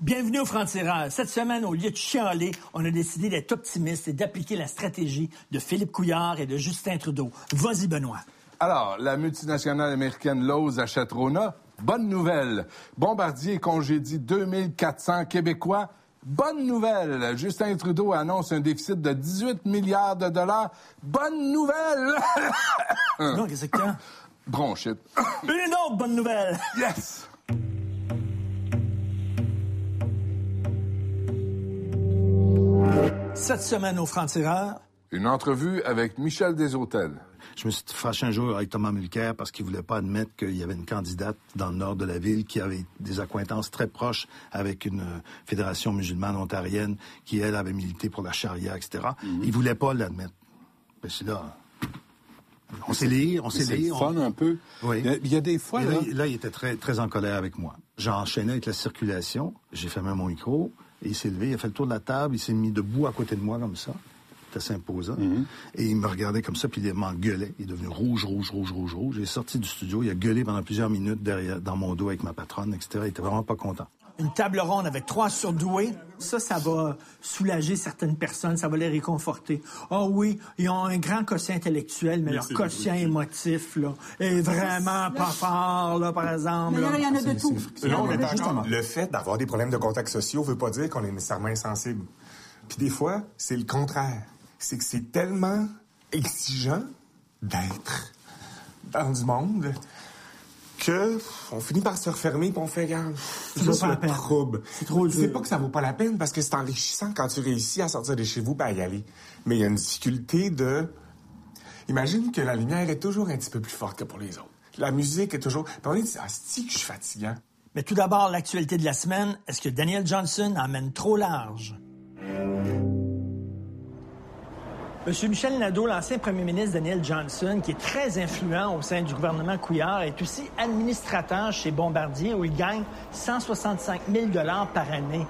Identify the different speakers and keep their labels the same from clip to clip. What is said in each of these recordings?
Speaker 1: Bienvenue au Franc-Tireur. Cette semaine, au lieu de chialer, on a décidé d'être optimiste et d'appliquer la stratégie de Philippe Couillard et de Justin Trudeau. Vas-y, Benoît.
Speaker 2: Alors, la multinationale américaine Lowe's achète Rona. Bonne nouvelle. Bombardier congédie 2400 Québécois. Bonne nouvelle. Justin Trudeau annonce un déficit de 18 milliards de dollars. Bonne nouvelle.
Speaker 1: non, qu'est-ce que t'as?
Speaker 2: Bronchite.
Speaker 1: Une autre bonne nouvelle.
Speaker 2: Yes.
Speaker 1: Cette semaine au Franc-Tireur.
Speaker 2: Une entrevue avec Michel Deshôtels.
Speaker 3: Je me suis fâché un jour avec Thomas Mulcair parce qu'il voulait pas admettre qu'il y avait une candidate dans le nord de la ville qui avait des accointances très proches avec une fédération musulmane ontarienne qui, elle, avait milité pour la charia, etc. Il Il voulait pas l'admettre. Ben, c'est là... On sait lire, on sait lire.
Speaker 2: C'est fun un peu.
Speaker 3: Oui.
Speaker 2: Il y a des fois, là,
Speaker 3: là, il était très, très en colère avec moi. J'ai enchaîné avec la circulation, j'ai fermé mon micro, et il s'est levé, il a fait le tour de la table, il s'est mis debout à côté de moi comme ça. C'était assez imposant. Et il me regardait comme ça, puis il m'engueulait. Il est devenu rouge, rouge, rouge, rouge, rouge. J'ai sorti du studio, il a gueulé pendant plusieurs minutes derrière, dans mon dos avec ma patronne, etc. Il était vraiment pas content.
Speaker 1: Une table ronde avec trois surdoués, ça, ça va soulager certaines personnes, ça va les réconforter. Ah oui, ils ont un grand quotient intellectuel, mais leur quotient émotif, là, est vraiment pas fort, là, par exemple.
Speaker 4: Mais
Speaker 1: là.
Speaker 4: il y en a de tout. Il y
Speaker 5: Là,
Speaker 4: en
Speaker 5: on
Speaker 4: a
Speaker 5: est
Speaker 4: de tout.
Speaker 5: Le fait d'avoir des problèmes de contacts sociaux veut pas dire qu'on est nécessairement insensible. Puis des fois, c'est le contraire. C'est que c'est tellement exigeant d'être dans du monde que on finit par se refermer puis on fait regarde, c'est
Speaker 1: vaut
Speaker 5: juste
Speaker 1: pas la
Speaker 5: le
Speaker 1: peine.
Speaker 5: trouble.
Speaker 1: C'est trop
Speaker 5: C'est
Speaker 1: dur.
Speaker 5: pas que ça vaut pas la peine parce que c'est enrichissant quand tu réussis à sortir de chez vous et à y aller. Mais il y a une difficulté de Imagine que la lumière est toujours un petit peu plus forte que pour les autres. La musique est toujours. Puis on dit, ah, c'est que je suis fatigant.
Speaker 1: Mais tout d'abord, l'actualité de la semaine, est-ce que Daniel Johnson emmène trop large? M. Michel Nadeau, l'ancien premier ministre Daniel Johnson, qui est très influent au sein du gouvernement Couillard, est aussi administrateur chez Bombardier où il gagne 165 000 par année.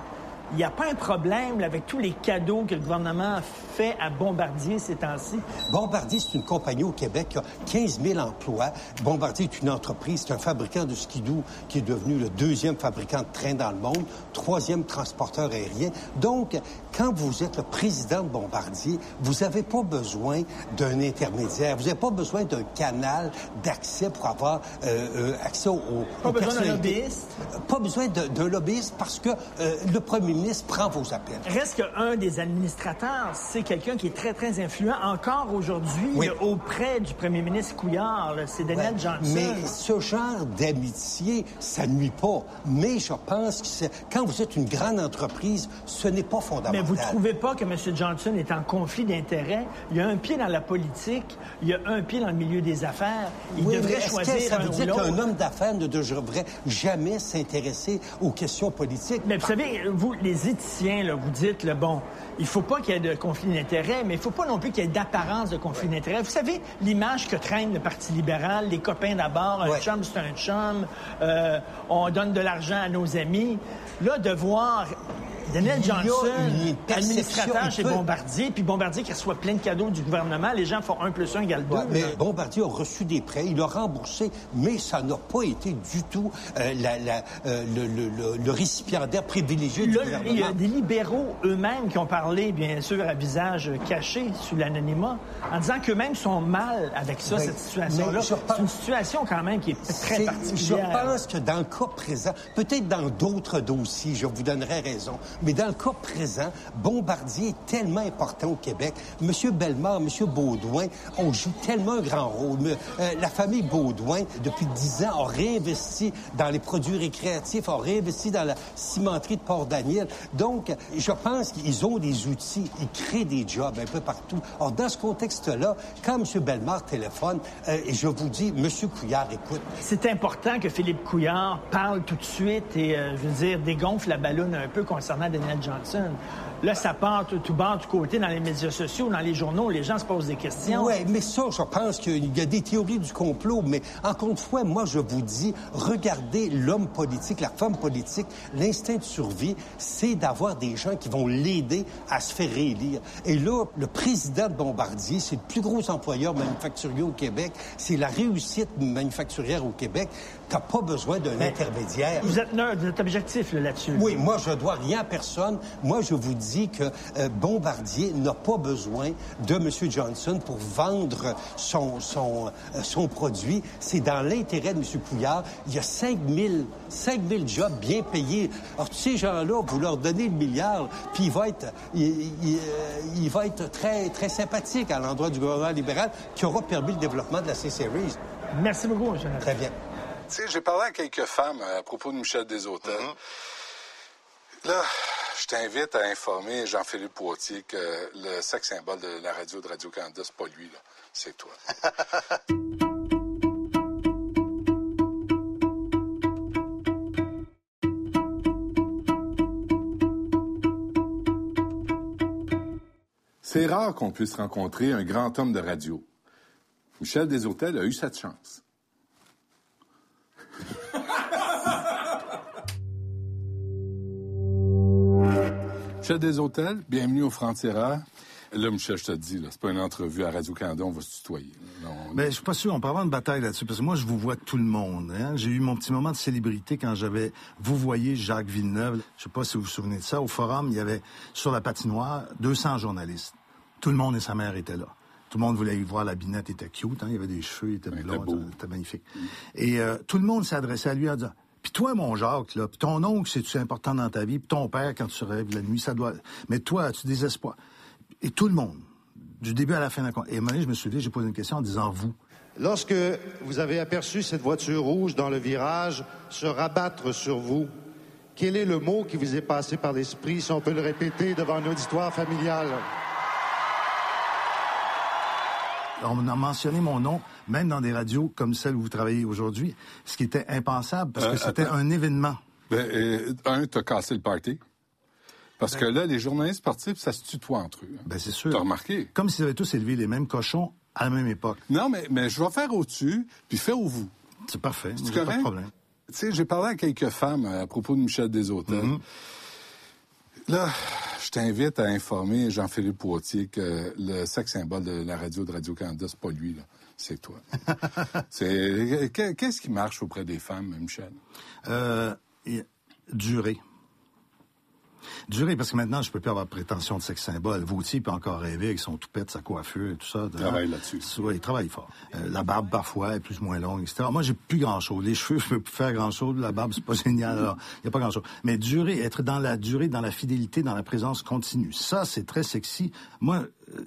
Speaker 1: Il n'y a pas un problème là, avec tous les cadeaux que le gouvernement fait à Bombardier ces temps-ci?
Speaker 6: Bombardier, c'est une compagnie au Québec qui a 15 000 emplois. Bombardier est une entreprise, c'est un fabricant de skidoo qui est devenu le deuxième fabricant de trains dans le monde, troisième transporteur aérien. Donc, quand vous êtes le président de Bombardier, vous n'avez pas besoin d'un intermédiaire, vous n'avez pas besoin d'un canal d'accès pour avoir euh, euh, accès au, au-
Speaker 1: Pas
Speaker 6: aux
Speaker 1: besoin d'un lobbyiste?
Speaker 6: Pas besoin de- d'un lobbyiste parce que euh, le premier ministre prend vos appels.
Speaker 1: Reste qu'un des administrateurs, c'est quelqu'un qui est très, très influent encore aujourd'hui
Speaker 6: Oui.
Speaker 1: auprès du premier ministre Couillard. C'est Daniel
Speaker 6: Ouais,
Speaker 1: Johnson.
Speaker 6: Mais ce genre d'amitié, ça nuit pas. Mais je pense que quand vous êtes une grande entreprise, ce n'est pas fondamental.
Speaker 1: Mais vous trouvez pas que M. Johnson est en conflit d'intérêts? Il y a un pied dans la politique, il y a un pied dans le milieu des affaires. Il
Speaker 6: Oui,
Speaker 1: devrait
Speaker 6: est-ce que
Speaker 1: choisir
Speaker 6: ça
Speaker 1: un
Speaker 6: veut
Speaker 1: ou
Speaker 6: dire qu'un homme d'affaires ne devrait jamais s'intéresser aux questions politiques?
Speaker 1: Mais vous savez, vous, les éthiciens, là, vous dites, bon, il faut pas qu'il y ait de conflit d'intérêts, mais il faut pas non plus qu'il y ait d'apparence de conflit d'intérêts. Vous savez, l'image que traîne le Parti libéral, les copains d'abord, un
Speaker 6: Ouais.
Speaker 1: chum, c'est un chum, euh, on donne de l'argent à nos amis. Là, de voir Daniel Johnson, administrateur chez
Speaker 6: peut-
Speaker 1: Bombardier, puis Bombardier qui reçoit plein de cadeaux du gouvernement, les gens font un plus un égale deux.
Speaker 6: Ouais, mais
Speaker 1: là.
Speaker 6: Bombardier a reçu des prêts, il a remboursé, mais ça n'a pas été du tout euh, la- la- euh, le, le- le- le récipiendaire privilégié du gouvernement.
Speaker 1: il y a des libéraux eux-mêmes qui ont parlé, bien sûr, à visage caché, sous l'anonymat, en disant qu'eux-mêmes sont mal avec ça,
Speaker 6: Ben,
Speaker 1: cette situation-là.
Speaker 6: pense-
Speaker 1: C'est une situation quand même qui est très particulière.
Speaker 6: Je pense que dans le cas présent, peut-être dans d'autres dossiers, je vous donnerai raison, mais dans le cas présent, Bombardier est tellement important au Québec. Monsieur Bellemare, Monsieur Baudouin, on joue tellement un grand rôle. Euh, la famille Baudouin, depuis dix ans, a réinvesti dans les produits récréatifs, a réinvesti dans la cimenterie de Port-Daniel. Donc, je pense qu'ils ont des outils, ils créent des jobs un peu partout. Alors, dans ce contexte-là, quand M. Bellemare téléphone, euh, je vous dis, M. Couillard, écoute,
Speaker 1: C'est important que Philippe Couillard parle tout de suite et, euh, je veux dire, dégonfle la ballonne un peu concernant Daniel Johnson. Là, ça part tout, tout bas, tout côté, dans les médias sociaux, dans les journaux, les gens se posent des questions.
Speaker 6: Oui, mais ça, je pense qu'il y a des théories du complot, mais encore une fois, moi, je vous dis, regardez l'homme politique, la femme politique, l'instinct de survie, c'est d'avoir des gens qui vont l'aider à se faire réélire. Et là, le président de Bombardier, c'est le plus gros employeur manufacturier au Québec, c'est la réussite manufacturière au Québec. T'as pas besoin d'un intermédiaire.
Speaker 1: Vous êtes neutre, vous êtes objectif là-dessus.
Speaker 6: Oui, moi, je dois rien à personne. Moi, je vous dis que euh, Bombardier n'a pas besoin de M. Johnson pour vendre son, son, euh, son produit. C'est dans l'intérêt de M. Couillard. Il y a 5 000, 5 000 jobs bien payés. Alors, tous ces gens-là, vous leur donnez le milliard, puis il va être, il, il, euh, il va être très, très sympathique à l'endroit du gouvernement libéral qui aura permis le développement de la C-Series.
Speaker 1: Merci beaucoup, M.
Speaker 6: Très bien.
Speaker 2: Tu sais, j'ai parlé à quelques femmes à propos de Michel Desautels. Là, je t'invite à informer Jean-Philippe Poitier que le sexe symbole de la radio de Radio-Canada, c'est pas lui, là. C'est toi. C'est rare qu'on puisse rencontrer un grand homme de radio. Michel Desautels a eu cette chance. Michel Desautels, bienvenue au Franc-Tireur. Là, Michel, je te dis, c'est pas une entrevue à Radio-Canada, on va se tutoyer. là. On-
Speaker 3: Mais je suis pas sûr, on peut avoir une bataille là-dessus, parce que moi, je vous vois tout le monde. hein. J'ai eu mon petit moment de célébrité quand j'avais, vous voyez, Jacques Villeneuve. Je sais pas si vous vous souvenez de ça. Au forum, il y avait, sur la patinoire, 200 journalistes. Tout le monde et sa mère étaient là. Tout le monde voulait y voir la binette, était cute, hein. il y avait des cheveux, il était
Speaker 2: Il était
Speaker 3: blond,
Speaker 2: beau.
Speaker 3: c'était magnifique. Et euh, tout le monde s'est adressé à lui en disant, puis toi, mon Jacques, là, puis ton oncle, c'est-tu important dans ta vie, puis ton père, quand tu rêves la nuit, ça doit... Mais toi, as-tu des espoirs? Et tout le monde, du début à la fin de la... Et à un moment donné, je me suis dit, j'ai posé une question en disant « vous ».
Speaker 4: Lorsque vous avez aperçu cette voiture rouge dans le virage se rabattre sur vous, quel est le mot qui vous est passé par l'esprit, si on peut le répéter devant un auditoire familial?
Speaker 3: On a mentionné mon nom, même dans des radios comme celle où vous travaillez aujourd'hui, ce qui était impensable parce que
Speaker 2: Euh,
Speaker 3: c'était un événement.
Speaker 2: Ben, euh, un, t'as cassé le party. Parce que là, les journalistes sportifs, ça se tutoie entre eux. hein.
Speaker 3: Ben, c'est sûr.
Speaker 2: T'as remarqué?
Speaker 3: Comme s'ils avaient tous élevé les mêmes cochons à la même époque.
Speaker 2: Non, mais, mais je vais faire au-dessus, puis fais au vous.
Speaker 3: C'est parfait.
Speaker 2: C'est
Speaker 3: J'ai pas de
Speaker 2: correct?
Speaker 3: problème.
Speaker 2: Tu sais, j'ai parlé à quelques femmes à propos de Michel Desautels.
Speaker 3: Mm-hmm.
Speaker 2: Là, je t'invite à informer Jean-Philippe Poitier que le sexe symbole de la radio de Radio-Canada, c'est pas lui, là. C'est toi. c'est, que- qu'est-ce qui marche auprès des femmes, Michel?
Speaker 3: Euh, durer. Durer, parce que maintenant, je peux plus avoir prétention de sexe symbole. Vautier peut encore rêver avec son toupette, sa coiffure et tout ça.
Speaker 2: Il travaille là-dessus.
Speaker 3: Oui, il travaille fort. Euh, la barbe, parfois, est plus ou moins longue, etc. Moi, j'ai plus grand-chose. Les cheveux, je peux plus faire grand-chose. La barbe, c'est pas génial. Il n'y a pas grand-chose. Mais durer, être dans la durée, dans la fidélité, dans la présence continue, ça, c'est très sexy. Moi, euh,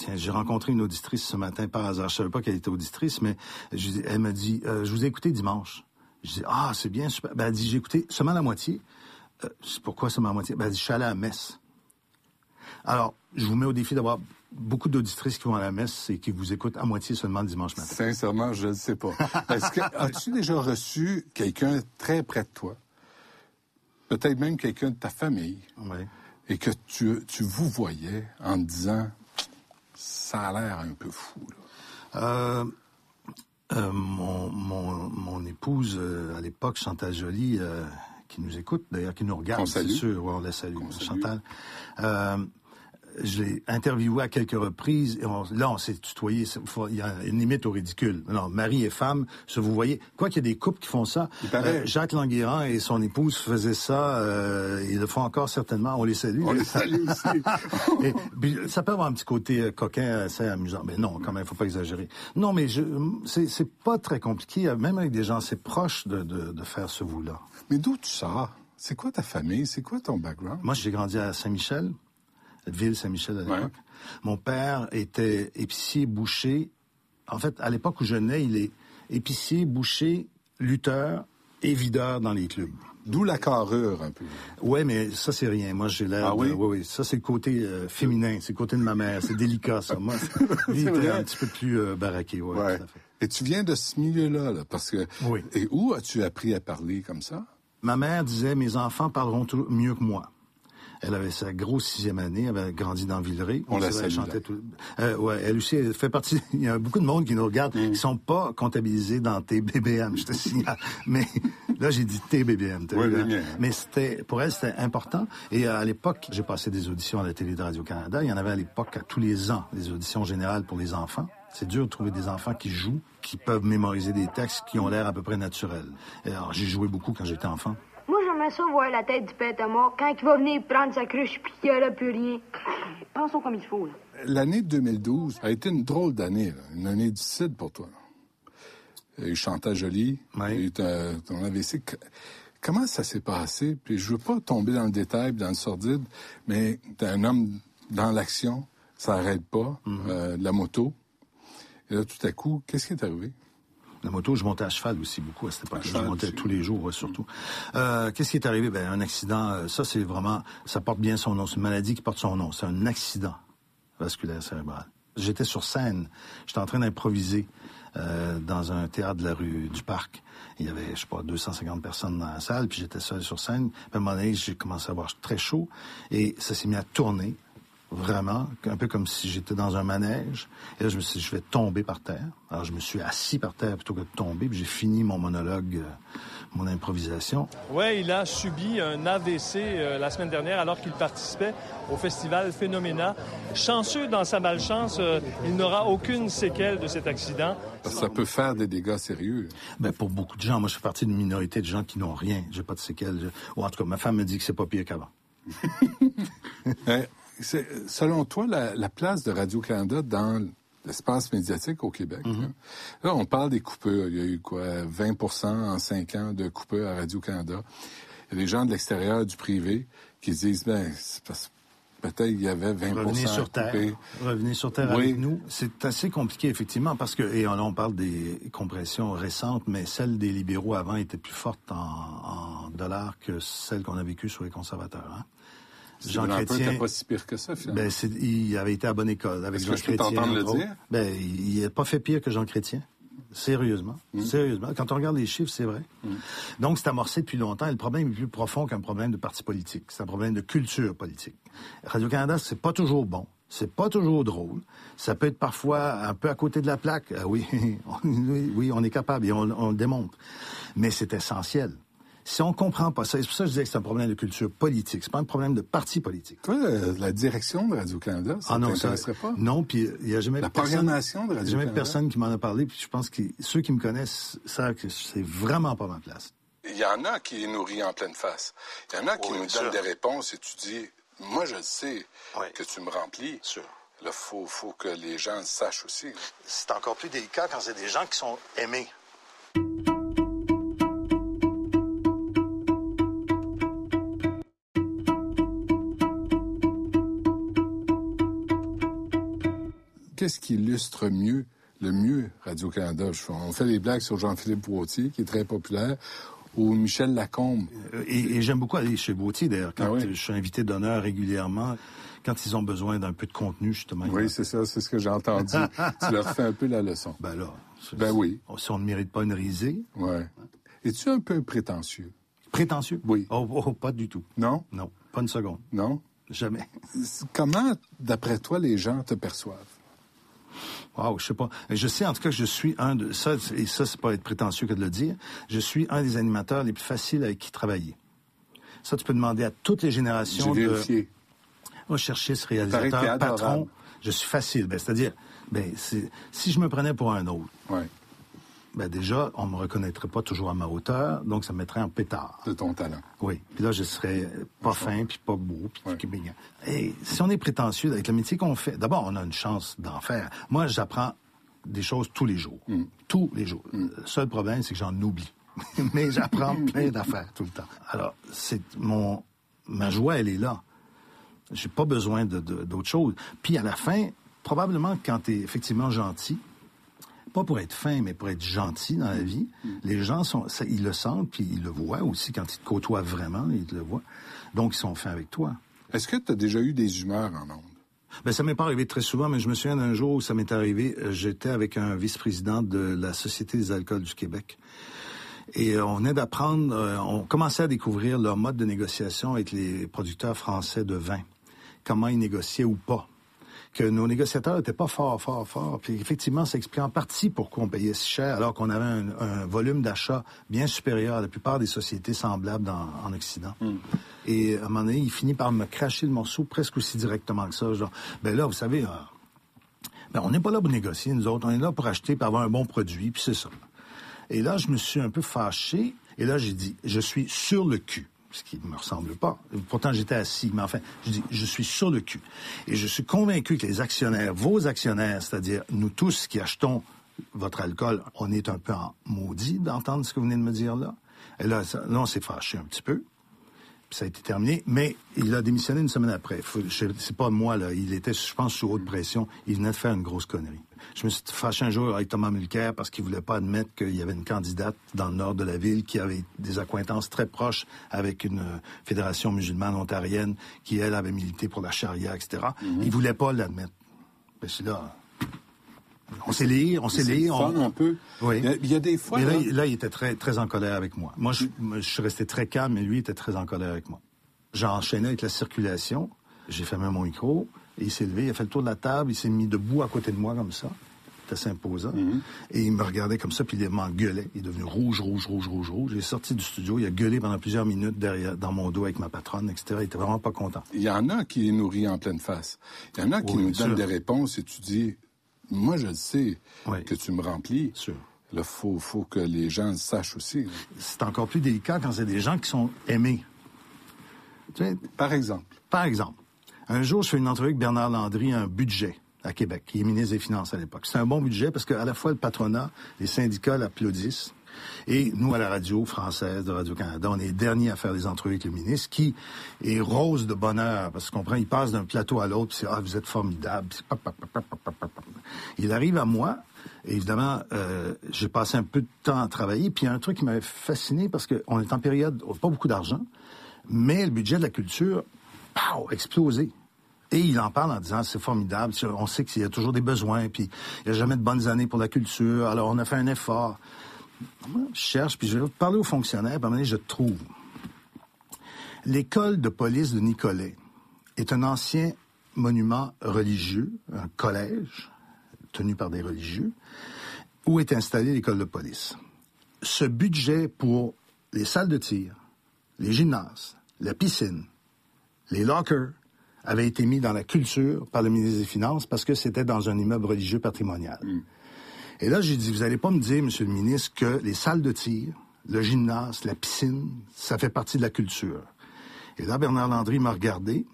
Speaker 3: Tiens, j'ai rencontré une auditrice ce matin par hasard. Je savais pas qu'elle était auditrice, mais je elle m'a dit, euh, je vous ai écouté dimanche. Je dis, ah, c'est bien, super. Ben, elle dit, j'ai écouté seulement la moitié. Euh, pourquoi seulement la moitié? Ben, elle dit, je suis allé à la messe. Alors, je vous mets au défi d'avoir beaucoup d'auditrices qui vont à la messe et qui vous écoutent à moitié seulement le dimanche matin.
Speaker 2: Sincèrement, je ne sais pas. Est-ce que as-tu déjà reçu quelqu'un très près de toi, peut-être même quelqu'un de ta famille,
Speaker 3: Ouais.
Speaker 2: et que tu, tu vous voyais en te disant, ça a l'air un peu fou. Là.
Speaker 3: Euh, euh, mon, mon, mon épouse, euh, à l'époque, Chantal Joly, euh, qui nous écoute, d'ailleurs, qui nous regarde, c'est sûr. Ouais, on la salue,
Speaker 2: salue.
Speaker 3: Chantal. Je l'ai interviewé à quelques reprises. Et on- là, on s'est tutoyé. Il y a une limite au ridicule. Non, mari et femme, se vous voyez. Quoi qu'il y ait des couples qui font ça. Euh, Jacques Languéran et son épouse faisaient ça. Euh, ils le font encore certainement. On les salue.
Speaker 2: On les salue aussi.
Speaker 3: Et, puis, ça peut avoir un petit côté euh, coquin assez amusant. Mais non, quand même, faut pas exagérer. Non, mais je, c'est, pas très compliqué, même avec des gens assez proches, de, de, de faire ce vous-là.
Speaker 2: Mais d'où tu sors? C'est quoi ta famille? C'est quoi ton background?
Speaker 3: Moi, j'ai grandi à Saint-Michel, ville Saint-Michel à l'époque.
Speaker 2: Ouais.
Speaker 3: Mon père était épicier, boucher. En fait, à l'époque où je nais, il est épicier, boucher, lutteur et videur dans les clubs.
Speaker 2: D'où la carrure, un peu.
Speaker 3: Ouais, mais ça, c'est rien. Moi, j'ai l'air.
Speaker 2: Ah oui?
Speaker 3: de- oui, oui. Ça, c'est le côté euh, féminin. C'est le côté de ma mère. C'est délicat, ça. Moi,
Speaker 2: vrai?
Speaker 3: un petit peu plus euh, baraqué. Ouais,
Speaker 2: Ouais.
Speaker 3: tout à fait.
Speaker 2: Et tu viens de ce milieu-là, là, parce que...
Speaker 3: Oui.
Speaker 2: Et où as-tu appris à parler comme ça?
Speaker 3: Ma mère disait, mes enfants parleront mieux que moi. Elle avait sa grosse sixième année, elle avait grandi dans Villeray.
Speaker 2: On la
Speaker 3: elle chantait tout- Euh, ouais, elle aussi, elle fait partie. Il y a beaucoup de monde qui nous regarde,
Speaker 2: Mm.
Speaker 3: qui sont pas comptabilisés dans tes BBM, je te signale. Mais là, j'ai dit tes BBM. t'as
Speaker 2: Oui, les
Speaker 3: hein? Mais c'était, pour elle, c'était important. Et à l'époque, j'ai passé des auditions à la télé de Radio-Canada. Il y en avait à l'époque à tous les ans, des auditions générales pour les enfants. C'est dur de trouver des enfants qui jouent, qui peuvent mémoriser des textes qui ont l'air à peu près naturels. alors, j'ai joué beaucoup quand j'étais enfant.
Speaker 7: J'aimerais ça voir la tête du pète à mort quand il va venir prendre sa cruche puis qu'il n'y aura plus rien. Pensons comme il faut, là.
Speaker 2: L'année 2012 a été une drôle d'année, une année difficile pour toi. Eu Chantal Joly, il y a eu ton AVC. Comment ça s'est passé? Puis je veux pas tomber dans le détail, dans le sordide, mais t'es un homme dans l'action, ça arrête pas, mm-hmm. euh, la moto. Et là, tout à coup, qu'est-ce qui est arrivé?
Speaker 3: La moto, je montais à cheval aussi beaucoup à cette époque. Je montais tous les jours, surtout. Euh, Qu'est-ce qui est arrivé? Ben, un accident, euh, ça c'est vraiment, ça porte bien son nom. C'est une maladie qui porte son nom. C'est un accident vasculaire cérébral. J'étais sur scène. J'étais en train d'improviser euh, dans un théâtre de la rue du Parc. Il y avait, je sais pas, 250 personnes dans la salle, puis j'étais seul sur scène. Puis à un moment donné, j'ai commencé à avoir très chaud et ça s'est mis à tourner vraiment, un peu comme si j'étais dans un manège. Et là, je me suis dit, je vais tomber par terre. Alors, je me suis assis par terre plutôt que de tomber, puis j'ai fini mon monologue, euh, mon improvisation.
Speaker 8: Oui, il a subi un AVC euh, la semaine dernière alors qu'il participait au festival Phénoména. Chanceux dans sa malchance, euh, il n'aura aucune séquelle de cet accident.
Speaker 2: Ça peut faire des dégâts sérieux.
Speaker 3: Ben, pour beaucoup de gens, moi, je fais partie d'une minorité de gens qui n'ont rien. J'ai pas de séquelles. Ou en tout cas, ma femme me dit que c'est pas pire qu'avant.
Speaker 2: Hein? selon toi, la, place de Radio-Canada dans l'espace médiatique au Québec. Mhm. Là, on parle des coupures. Il y a eu quoi, 20 en cinq ans de coupures à Radio-Canada. Il y a des gens de l'extérieur, du privé, qui se disent, ben, peut-être il y avait 20
Speaker 3: Revenez sur Terre. Revenez sur Terre avec nous. C'est assez compliqué, effectivement, parce que, et on, parle des compressions récentes, mais celles des libéraux avant étaient plus fortes en, dollars que celles qu'on a vécues sur les conservateurs. Hein?
Speaker 2: Jean Chrétien pas si pire que ça, finalement.
Speaker 3: Ben, il avait été à bonne école avec Jean Chrétien.
Speaker 2: le dire?
Speaker 3: Ben, il n'a pas fait pire que Jean Chrétien. Sérieusement. Mm. Sérieusement. Quand on regarde les chiffres, c'est vrai. Mm. Donc, c'est amorcé depuis longtemps. Et le problème est plus profond qu'un problème de parti politique. C'est un problème de culture politique. Radio-Canada, c'est pas toujours bon. C'est pas toujours drôle. Ça peut être parfois un peu à côté de la plaque. Ah oui, oui, on est capable et on, on le démontre. Mais c'est essentiel. Si on comprend pas ça, c'est pour ça que je disais que c'est un problème de culture politique, c'est pas un problème de parti politique.
Speaker 2: Toi, la, direction de Radio-Canada, ça ah non, t'intéresserait pas?
Speaker 3: Non, puis il y a jamais...
Speaker 2: La programmation de Radio-Canada?
Speaker 3: jamais personne qui m'en a parlé, puis je pense que ceux qui me connaissent savent que c'est vraiment pas ma place.
Speaker 2: Il y en a qui nous rient en pleine face. Il y en a qui nous donnent des réponses et tu dis, moi je sais que tu me remplis.
Speaker 3: Sûr.
Speaker 2: Là, faut, faut que les gens sachent aussi.
Speaker 3: C'est encore plus délicat quand c'est des gens qui sont aimés.
Speaker 2: Qu'est-ce qui illustre mieux, le mieux Radio-Canada? On fait des blagues sur Jean-Philippe Boutier, qui est très populaire, ou Michel Lacombe.
Speaker 3: Euh, et, j'aime beaucoup aller chez Boutier, d'ailleurs, quand ah je suis invité d'honneur régulièrement quand ils ont besoin d'un peu de contenu, justement.
Speaker 2: Oui, c'est ça, c'est ce que j'ai entendu. tu leur fais un peu la leçon.
Speaker 3: Ben là.
Speaker 2: Ben oui.
Speaker 3: Si on ne mérite pas une risée.
Speaker 2: Ouais. Es-tu un peu prétentieux?
Speaker 3: Prétentieux?
Speaker 2: Oui.
Speaker 3: Oh, oh, pas du tout.
Speaker 2: Non?
Speaker 3: Non, pas une seconde.
Speaker 2: Non?
Speaker 3: Jamais.
Speaker 2: Comment, d'après toi, les gens te perçoivent?
Speaker 3: Wow, je sais pas. Je sais en tout cas que je suis un de ça et ça c'est pas être prétentieux que de le dire. Je suis un des animateurs les plus faciles avec qui travailler. Ça tu peux demander à toutes les générations de chercher ce réalisateur, patron. Je suis facile. Ben, c'est-à-dire, ben, si je me prenais pour un autre.
Speaker 2: Ouais
Speaker 3: ben déjà, on me reconnaîtrait pas toujours à ma hauteur, donc ça me mettrait en pétard.
Speaker 2: De ton talent.
Speaker 3: Oui. Puis là, je serais pas fin, puis pas beau, puis Et si on est prétentieux avec le métier qu'on fait, d'abord, on a une chance d'en faire. Moi, j'apprends des choses tous les jours. Mm. Tous les jours. Mm. Le seul problème, c'est que j'en oublie. Mais j'apprends plein d'affaires tout le temps. Alors, c'est mon... Ma joie, elle est là. J'ai pas besoin d'autre de, chose. Puis à la fin, probablement quand tu es effectivement gentil, pas pour être fin, mais pour être gentil dans la vie. Les gens sont, ils le sentent, puis ils le voient aussi quand ils te côtoient vraiment, ils te le voient. Donc, ils sont fins avec toi.
Speaker 2: Est-ce que tu as déjà eu des humeurs en ondes?
Speaker 3: Ben, ça m'est pas arrivé très souvent, mais je me souviens d'un jour où ça m'est arrivé. Euh, j'étais avec un vice-président de la Société des alcools du Québec. Et euh, on venait d'apprendre, euh, on commençait à découvrir leur mode de négociation avec les producteurs français de vin. Comment ils négociaient ou pas que nos négociateurs n'étaient pas forts, forts, forts. Puis effectivement, ça explique en partie pourquoi on payait si cher, alors qu'on avait un, volume d'achat bien supérieur à la plupart des sociétés semblables en Occident. Hmm. Et à un moment donné, il finit par me cracher le morceau presque aussi directement que ça. Genre, ben là, vous savez, euh, Ben, on n'est pas là pour négocier, nous autres. On est là pour acheter, pour avoir un bon produit, puis c'est ça. Et là, je me suis un peu fâché. Et là, j'ai dit, je suis sur le cul ce qui ne me ressemble pas. Pourtant, j'étais assis, mais enfin, je suis sur le cul. Et je suis convaincu que les actionnaires, vos actionnaires, c'est-à-dire nous tous qui achetons votre alcool, on est un peu en maudit d'entendre ce que vous venez de me dire là. Et là, là on s'est fâché un petit peu ça a été terminé. Mais il a démissionné une semaine après. C'est pas moi, là. Il était, je pense, sous haute pression. Il venait de faire une grosse connerie. Je me suis fâché un jour avec Thomas Mulcair parce qu'il voulait pas admettre qu'il y avait une candidate dans le nord de la ville qui avait des accointances très proches avec une euh, fédération musulmane ontarienne qui, elle, avait milité pour la charia, etc. Il voulait pas l'admettre. Ben, c'est là, on sait lire, on sait lire.
Speaker 2: On... un peu.
Speaker 3: Oui.
Speaker 2: Il y, a, des fois.
Speaker 3: là, là, il était très, très en colère avec moi. Moi, je, je suis resté très calme, mais lui était très en colère avec moi. J'ai enchaîné avec la circulation. J'ai fermé mon micro. Et il s'est levé, il a fait le tour de la table, il s'est mis debout à côté de moi comme ça. C'était s'imposant. Mm-hmm. Et il me regardait comme ça, puis il m'engueulait. Il est devenu rouge, rouge, rouge, rouge, rouge. J'ai sorti du studio, il a gueulé pendant plusieurs minutes derrière, dans mon dos avec ma patronne, etc. Il était vraiment pas content.
Speaker 2: Il y en a qui les nourrit en pleine face. Il y en a qui nous donnent des réponses et tu dis, moi, je sais que tu me remplis.
Speaker 3: Sûr.
Speaker 2: Il faut, faut que les gens sachent aussi.
Speaker 3: C'est encore plus délicat quand c'est des gens qui sont aimés.
Speaker 2: par exemple.
Speaker 3: Par exemple. Un jour, je fais une entrevue avec Bernard Landry, un budget à Québec, qui est ministre des Finances à l'époque. C'est un bon budget parce qu'à la fois le patronat, les syndicats l'applaudissent, et nous, à la radio française de Radio-Canada, on est les derniers à faire des entrevues avec le ministre, qui est rose de bonheur, parce qu'on prend, il passe d'un plateau à l'autre, c'est « Ah, vous êtes formidable ». Il arrive à moi, et évidemment, euh, j'ai passé un peu de temps à travailler, puis il y a un truc qui m'avait fasciné, parce qu'on est en période, pas beaucoup d'argent, mais le budget de la culture, pow, explosé. Et il en parle en disant c'est formidable, on sait qu'il y a toujours des besoins, puis il n'y a jamais de bonnes années pour la culture, alors on a fait un effort. Je cherche, puis je vais parler aux fonctionnaires, puis à un moment je trouve. L'école de police de Nicolet est un ancien monument religieux, un collège tenu par des religieux, où est installée l'école de police. Ce budget pour les salles de tir, les gymnases, la piscine, les lockers, avait été mis dans la culture par le ministre des Finances parce que c'était dans un immeuble religieux patrimonial. Mm. Et là, j'ai dit, vous allez pas me dire, monsieur le ministre, que les salles de tir, le gymnase, la piscine, ça fait partie de la culture. Et là, Bernard Landry m'a regardé.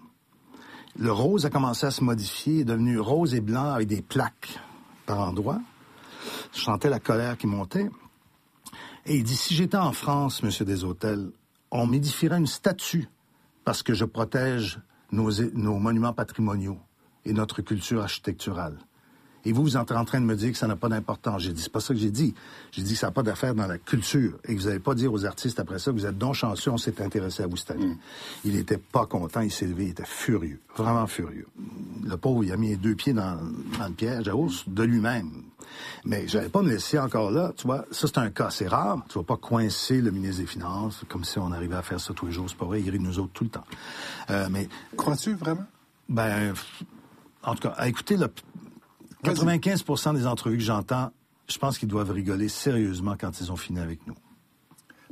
Speaker 3: Le rose a commencé à se modifier, est devenu rose et blanc avec des plaques par endroits. Je sentais la colère qui montait. Et il dit, si j'étais en France, monsieur des hôtels, on m'édifierait une statue parce que je protège nos, monuments patrimoniaux et notre culture architecturale. Et vous, vous êtes en train de me dire que ça n'a pas d'importance. J'ai dit, c'est pas ça que j'ai dit. J'ai dit que ça n'a pas d'affaire dans la culture. Et que vous n'allez pas dire aux artistes après ça que vous êtes donc chanceux, on s'est intéressé à vous cette année. Mm. Il était pas content, il s'est levé, il était furieux. Vraiment furieux. Le pauvre, il a mis les deux pieds dans, dans le piège à hausse de lui-même. Mais je pas me laisser encore là. Tu vois, ça, c'est un cas, c'est rare. Tu vas pas coincer le ministre des Finances comme si on arrivait à faire ça tous les jours. C'est pas vrai, il rit de nous autres tout le temps. Euh, mais.
Speaker 2: Crois-tu vraiment?
Speaker 3: Ben, en tout cas, à écouter 95% des entrevues que j'entends, je pense qu'ils doivent rigoler sérieusement quand ils ont fini avec nous.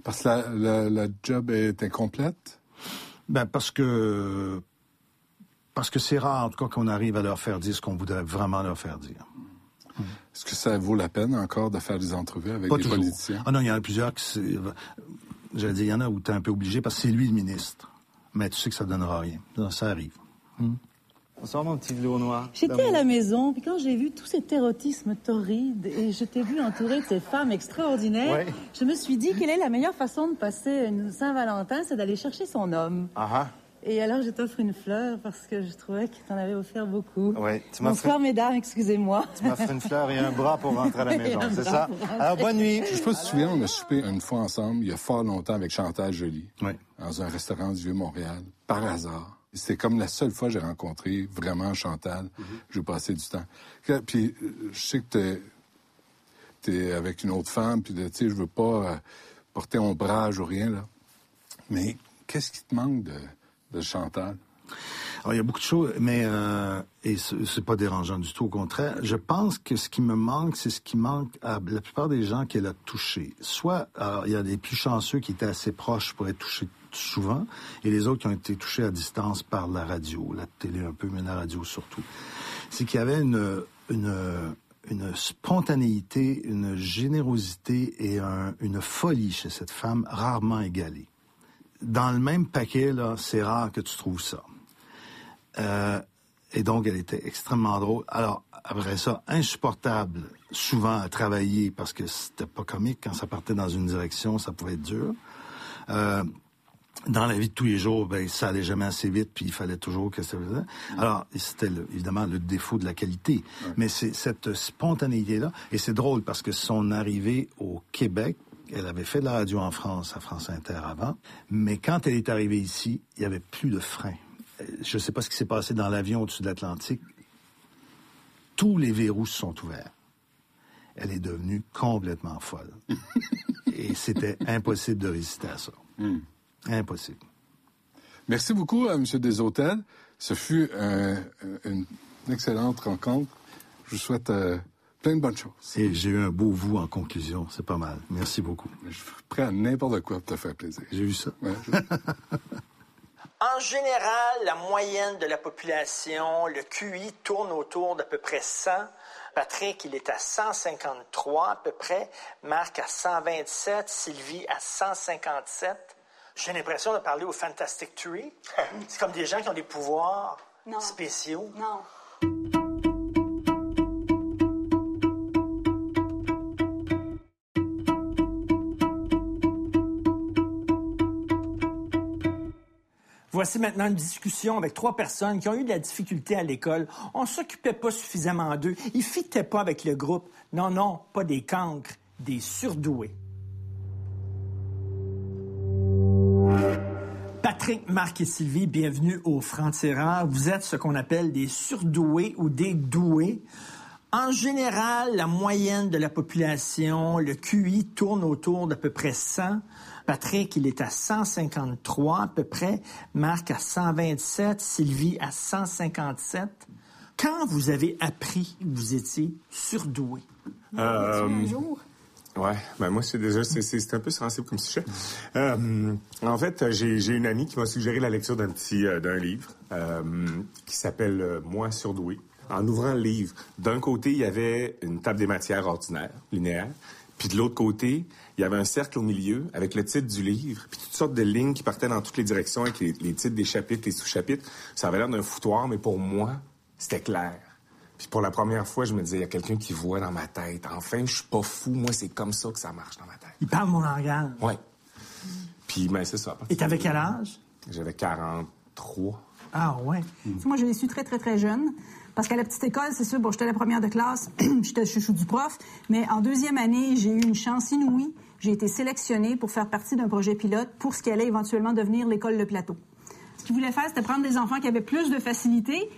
Speaker 2: Parce que la, job est incomplète?
Speaker 3: Ben parce que parce que c'est rare, en tout cas, qu'on arrive à leur faire dire ce qu'on voudrait vraiment leur faire dire.
Speaker 2: Est-ce que ça vaut la peine encore de faire des entrevues avec des politiciens?
Speaker 3: Ah non, il y en a plusieurs qui... J'allais dire, il y en a où tu es un peu obligé parce que c'est lui le ministre. Mais tu sais que ça ne donnera rien. Ça arrive. Hmm.
Speaker 9: Bonsoir mon petit velours noir.
Speaker 10: J'étais à la maison, puis quand j'ai vu tout cet érotisme torride et je t'ai vu entouré de ces femmes extraordinaires, je me suis dit quelle est la meilleure façon de passer une Saint-Valentin, c'est d'aller chercher son homme.
Speaker 9: Ah, ah.
Speaker 10: Et alors je t'offre une fleur parce que je trouvais que t'en avais offert beaucoup.
Speaker 9: Ouais,
Speaker 10: tu Bonsoir mesdames, excusez-moi.
Speaker 9: Tu m'offres une fleur et un bras pour rentrer à la maison, c'est ça? Alors bonne nuit.
Speaker 2: Je sais pas si tu te souviens, on a soupé une fois ensemble, il y a fort longtemps avec Chantal Joly. Dans un restaurant du Vieux-Montréal, par hasard. C'était comme la seule fois que j'ai rencontré vraiment Chantal. Mm J'ai passé du temps. Puis je sais que tu es avec une autre femme, puis tu sais, je veux pas euh, porter ombrage ou rien, là. Mais qu'est-ce qui te manque de, Chantal?
Speaker 3: Alors, il y a beaucoup de choses, mais euh, et c'est pas dérangeant du tout. Au contraire, je pense que ce qui me manque, c'est ce qui manque à la plupart des gens qu'elle a touchés. Soit il y a des plus chanceux qui étaient assez proches pour être touchés souvent, et les autres qui ont été touchés à distance par la radio, la télé un peu, mais la radio surtout. C'est qu'il y avait une, spontanéité, une générosité et une folie chez cette femme rarement égalée. Dans le même paquet, là, c'est rare que tu trouves ça. Euh, et donc, elle était extrêmement drôle. Alors, après ça, insupportable, souvent à travailler parce que c'était pas comique. Quand ça partait dans une direction, ça pouvait être dur. Euh, dans la vie de tous les jours, ben, ça allait jamais assez vite, puis il fallait toujours que ça... Alors, c'était évidemment le défaut de la qualité. Mais c'est cette spontanéité-là. Et c'est drôle parce que son arrivée au Québec, elle avait fait de la radio en France, à France Inter avant, mais quand elle est arrivée ici, il n'y avait plus de frein. Euh, je ne sais pas ce qui s'est passé dans l'avion au-dessus de l'Atlantique. Tous les verrous se sont ouverts. Elle est devenue complètement folle. Et c'était impossible de résister à ça. Hmm. Impossible.
Speaker 2: Merci beaucoup, M. Deshôtels. Ce fut une excellente rencontre. Je vous souhaite euh, plein de bonnes choses.
Speaker 3: Et j'ai eu un beau vous en conclusion. C'est pas mal. Merci beaucoup.
Speaker 2: Je suis prêt à n'importe quoi pour te faire plaisir.
Speaker 3: J'ai vu ça.
Speaker 1: en général, la moyenne de la population, le QI tourne autour d'à peu près 100. Patrick, il est à 153 à peu près. Marc à 127. Sylvie à 157. J'ai l'impression de parler au Fantastic Tree. C'est comme des gens qui ont des pouvoirs spéciaux.
Speaker 11: Non.
Speaker 1: Voici maintenant une discussion avec trois personnes qui ont eu de la difficulté à l'école. On ne s'occupait pas suffisamment d'eux. Ils ne fitaient pas avec le groupe. Non, non, pas des cancres, des surdoués. Patrick, Marc et Sylvie, bienvenue au Franc-Tireur. Vous êtes ce qu'on appelle des surdoués ou des doués. En général, la moyenne de la population, le QI tourne autour d'à peu près 100. Patrick, il est à 153 à peu près. Marc à 127. Sylvie à 157. Quand vous avez appris que vous étiez surdoué?
Speaker 12: Euh, un jour? Ouais, ben moi c'est déjà c'est un peu sensible comme sujet. Euh, en fait, j'ai une amie qui m'a suggéré la lecture d'un petit euh, d'un livre euh, qui s'appelle euh, Moi surdoué. En ouvrant le livre, d'un côté il y avait une table des matières ordinaires, linéaire, puis de l'autre côté il y avait un cercle au milieu avec le titre du livre, puis toutes sortes de lignes qui partaient dans toutes les directions avec les, les titres des chapitres, les sous-chapitres. Ça avait l'air d'un foutoir, mais pour moi c'était clair. Puis pour la première fois, je me disais, il y a quelqu'un qui voit dans ma tête. Enfin, je suis pas fou. Moi, c'est comme ça que ça marche dans ma tête.
Speaker 1: Il parle mon langage.
Speaker 12: Ouais. Puis, ben, c'est ça.
Speaker 1: Et t'avais quel âge?
Speaker 12: J'avais 43.
Speaker 1: Ah, ouais.
Speaker 13: Moi, je l'ai su très, très, très jeune. Parce qu'à la petite école, c'est sûr, bon, j'étais la première de classe, j'étais le chouchou du prof, mais en deuxième année, j'ai eu une chance inouïe. J'ai été sélectionnée pour faire partie d'un projet pilote pour ce qui allait éventuellement devenir l'école de plateau. Ce qu'ils voulaient faire, c'était prendre des enfants qui avaient plus de facilité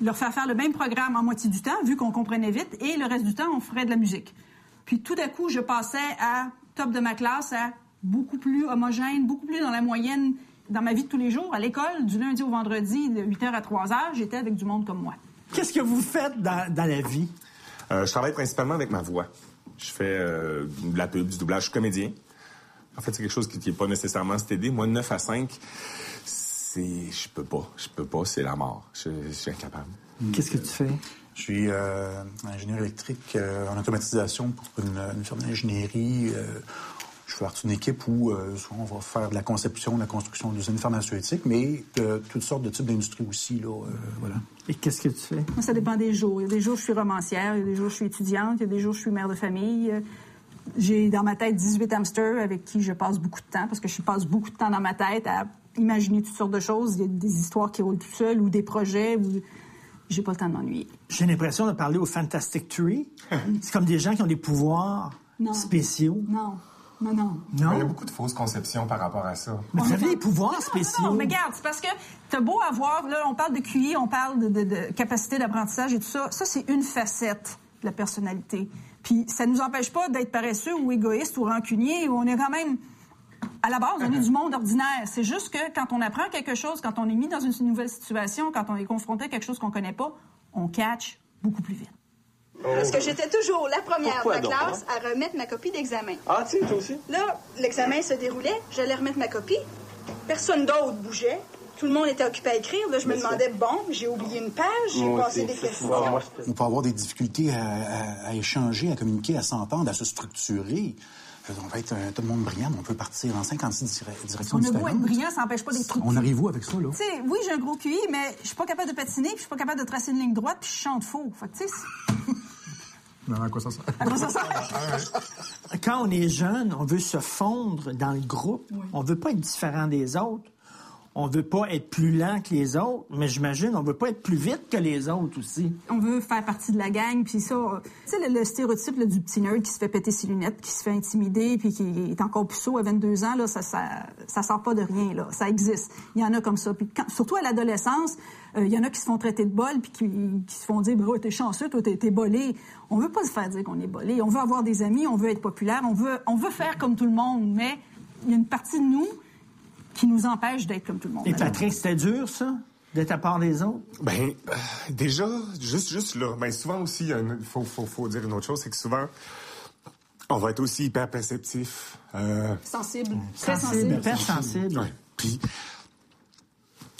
Speaker 13: leur faire faire le même programme en moitié du temps, vu qu'on comprenait vite, et le reste du temps, on ferait de la musique. Puis tout à coup, je passais à top de ma classe, à beaucoup plus homogène, beaucoup plus dans la moyenne dans ma vie de tous les jours. À l'école, du lundi au vendredi, de 8h à 3h, j'étais avec du monde comme moi.
Speaker 1: Qu'est-ce que vous faites dans, la vie?
Speaker 12: Euh, je travaille principalement avec ma voix. Je fais euh, de la pub, du doublage, je suis comédien. En fait, c'est quelque chose qui n'est pas nécessairement stédé. Moi, 9 à 5, je peux pas, je peux pas, c'est la mort. Je, suis incapable.
Speaker 1: Qu'est-ce que tu fais?
Speaker 14: Je suis euh, ingénieur électrique euh, en automatisation pour une, firme d'ingénierie. Euh, je fais partie d'une équipe où on va faire de la conception, de la construction d'usines pharmaceutiques, mais de toutes sortes de types d'industries aussi. Là, voilà.
Speaker 1: Et qu'est-ce que tu fais?
Speaker 13: Ça dépend des jours. Il y a des jours où je suis romancière, il y a des jours où je suis étudiante, il y a des jours où je suis mère de famille. J'ai dans ma tête 18 hamsters avec qui je passe beaucoup de temps parce que je passe beaucoup de temps dans ma tête à imaginer toutes sortes de choses. Il y a des histoires qui roulent tout seules ou des projets où j'ai pas le temps de m'ennuyer.
Speaker 1: J'ai l'impression de parler au Fantastic Tree. C'est comme des gens qui ont des pouvoirs spéciaux.
Speaker 13: Non. Non, non.
Speaker 12: Il y a beaucoup de fausses conceptions par rapport à ça.
Speaker 1: Mais vous avez des pouvoirs spéciaux. Non,
Speaker 13: mais regarde, c'est parce que t'as beau avoir, là, on parle de QI, on parle de, de capacité d'apprentissage et tout ça. Ça, c'est une facette de la personnalité. Puis ça nous empêche pas d'être paresseux ou égoïste ou rancunier. On est quand même à la base, on est du monde ordinaire. C'est juste que quand on apprend quelque chose, quand on est mis dans une nouvelle situation, quand on est confronté à quelque chose qu'on connaît pas, on catch beaucoup plus vite.
Speaker 15: Parce que j'étais toujours la première de la classe à remettre ma copie d'examen.
Speaker 12: Ah, tu toi aussi?
Speaker 15: Là, l'examen se déroulait, j'allais remettre ma copie. Personne d'autre bougeait. Tout le monde était occupé à écrire. Là, je me demandais, bon, j'ai oublié une page, j'ai passé des questions.
Speaker 14: On peut avoir des difficultés à, à- à échanger, à communiquer, à s'entendre, à se structurer. On va être euh, tout le monde brillant, mais on peut partir en 56 dire- directions
Speaker 13: On a beau être
Speaker 14: différentes.
Speaker 13: brillant, ça n'empêche pas d'être
Speaker 14: On
Speaker 13: structuré.
Speaker 14: arrive où avec ça, là?
Speaker 13: Tu sais, oui, j'ai un gros QI, mais je suis pas capable de patiner, puis je suis pas capable de tracer une ligne droite, puis je chante faux. Fait que, tu sais,
Speaker 14: Non, à quoi ça sert?
Speaker 13: à quoi ça sert?
Speaker 1: Quand on est jeune, on veut se fondre dans le groupe. On veut pas être différent des autres. On veut pas être plus lent que les autres, mais j'imagine on veut pas être plus vite que les autres aussi.
Speaker 13: On veut faire partie de la gang, puis ça, euh, tu sais, le, stéréotype du petit nerd qui se fait péter ses lunettes, qui se fait intimider, puis qui est encore puceau à 22 ans, là, ça, ça, ça sort pas de rien, là. Ça existe. Il y en a comme ça. Puis surtout à l'adolescence, euh, il y en a qui se font traiter de bol, puis qui, se font dire, ouais, t'es chanceux, toi, t'es bolé. On veut pas se faire dire qu'on est bolé. On veut avoir des amis, on veut être populaire, on veut, on veut faire comme tout le monde, mais il y a une partie de nous qui nous empêche d'être comme tout le monde.
Speaker 1: Et Patrick, c'était dur, ça, d'être à part des autres?
Speaker 12: Ben, euh, déjà, juste, juste là, ben souvent aussi, il faut, faut, faut dire une autre chose, c'est que souvent, on va être aussi hyper perceptif. Euh,
Speaker 13: Sensible. Très
Speaker 1: Sensible, hyper sensible.
Speaker 12: Ouais. Puis,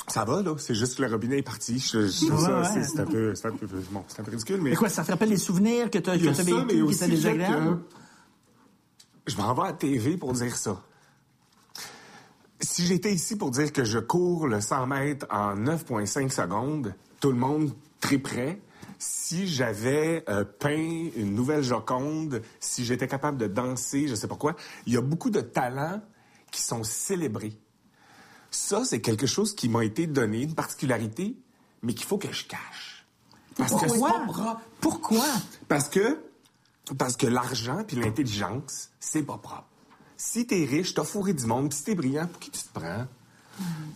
Speaker 12: ça va, là. C'est juste que le robinet est parti. Je,
Speaker 1: Ouais,
Speaker 12: ça,
Speaker 1: ouais.
Speaker 12: c'est un peu, c'est un peu, bon, c'est un peu ridicule, mais.
Speaker 1: Mais quoi, ça te rappelle les souvenirs que tu as
Speaker 12: Il y a
Speaker 1: vécu,
Speaker 12: ça, mais
Speaker 1: qui
Speaker 12: aussi
Speaker 1: étaient désagréables?
Speaker 12: que je m'en vais à la TV pour dire ça. Si j'étais ici pour dire que je cours le 100 mètres en 9,5 secondes, tout le monde très près. Si j'avais euh, peint une nouvelle Joconde, si j'étais capable de danser, je sais pas quoi, il y a beaucoup de talents qui sont célébrés. Ça, c'est quelque chose qui m'a été donné, une particularité, mais qu'il faut que je cache. Parce que
Speaker 1: Pourquoi?
Speaker 12: pas propre.
Speaker 1: Pourquoi?
Speaker 12: Parce que, parce que l'argent puis l'intelligence, c'est pas propre. Si t'es riche, t'as fourré du monde, puis si t'es brillant, pour qui tu te prends?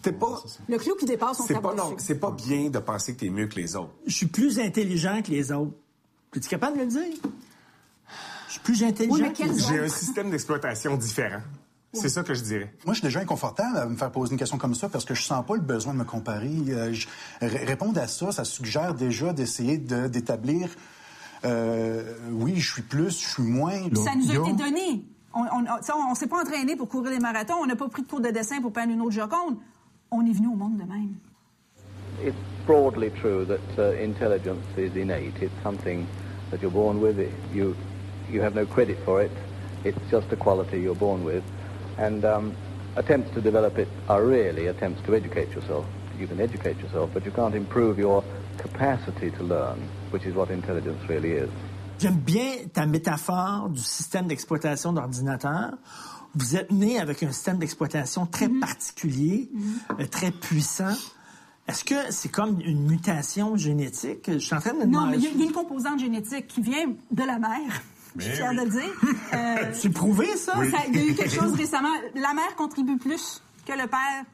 Speaker 12: T'es pas.
Speaker 13: Le clou qui dépasse, on
Speaker 12: C'est pas, non, c'est pas bien de penser que t'es mieux que les autres.
Speaker 1: Je suis plus intelligent que les autres. Es-tu capable de le dire? Je suis plus intelligent
Speaker 13: Oui, mais
Speaker 1: que les
Speaker 13: autres?
Speaker 12: J'ai un système d'exploitation différent. C'est ça que je dirais.
Speaker 14: Moi, je suis déjà inconfortable à me faire poser une question comme ça parce que je sens pas le besoin de me comparer. Euh, je- répondre à ça, ça suggère déjà d'essayer de- d'établir, euh, oui, je suis plus, je suis moins.
Speaker 13: Ça nous a été donné. On on s'est pas entraîné pour courir marathons. On n'a pas pris de cours de dessin pour peindre une autre Joconde. On est venu au monde de même.
Speaker 16: It's broadly true that uh, intelligence is innate. It's something that you're born with. It, you, you have no credit for it. It's just a quality you're born with. And um, attempts to develop it are really attempts to educate yourself. You can educate yourself, but you can't improve your capacity to learn, which is what intelligence really is.
Speaker 1: J'aime bien ta métaphore du système d'exploitation d'ordinateur. Vous êtes né avec un système d'exploitation très
Speaker 13: Mm-hmm.
Speaker 1: particulier, euh, très puissant. Est-ce que c'est comme une mutation génétique? Je suis en train de me
Speaker 13: Non, mais il y, a- il y a une composante génétique qui vient de la mère. Je suis fière de le dire. Euh,
Speaker 1: C'est prouvé, ça?
Speaker 13: ça- Il y a eu quelque chose récemment. La mère contribue plus que le père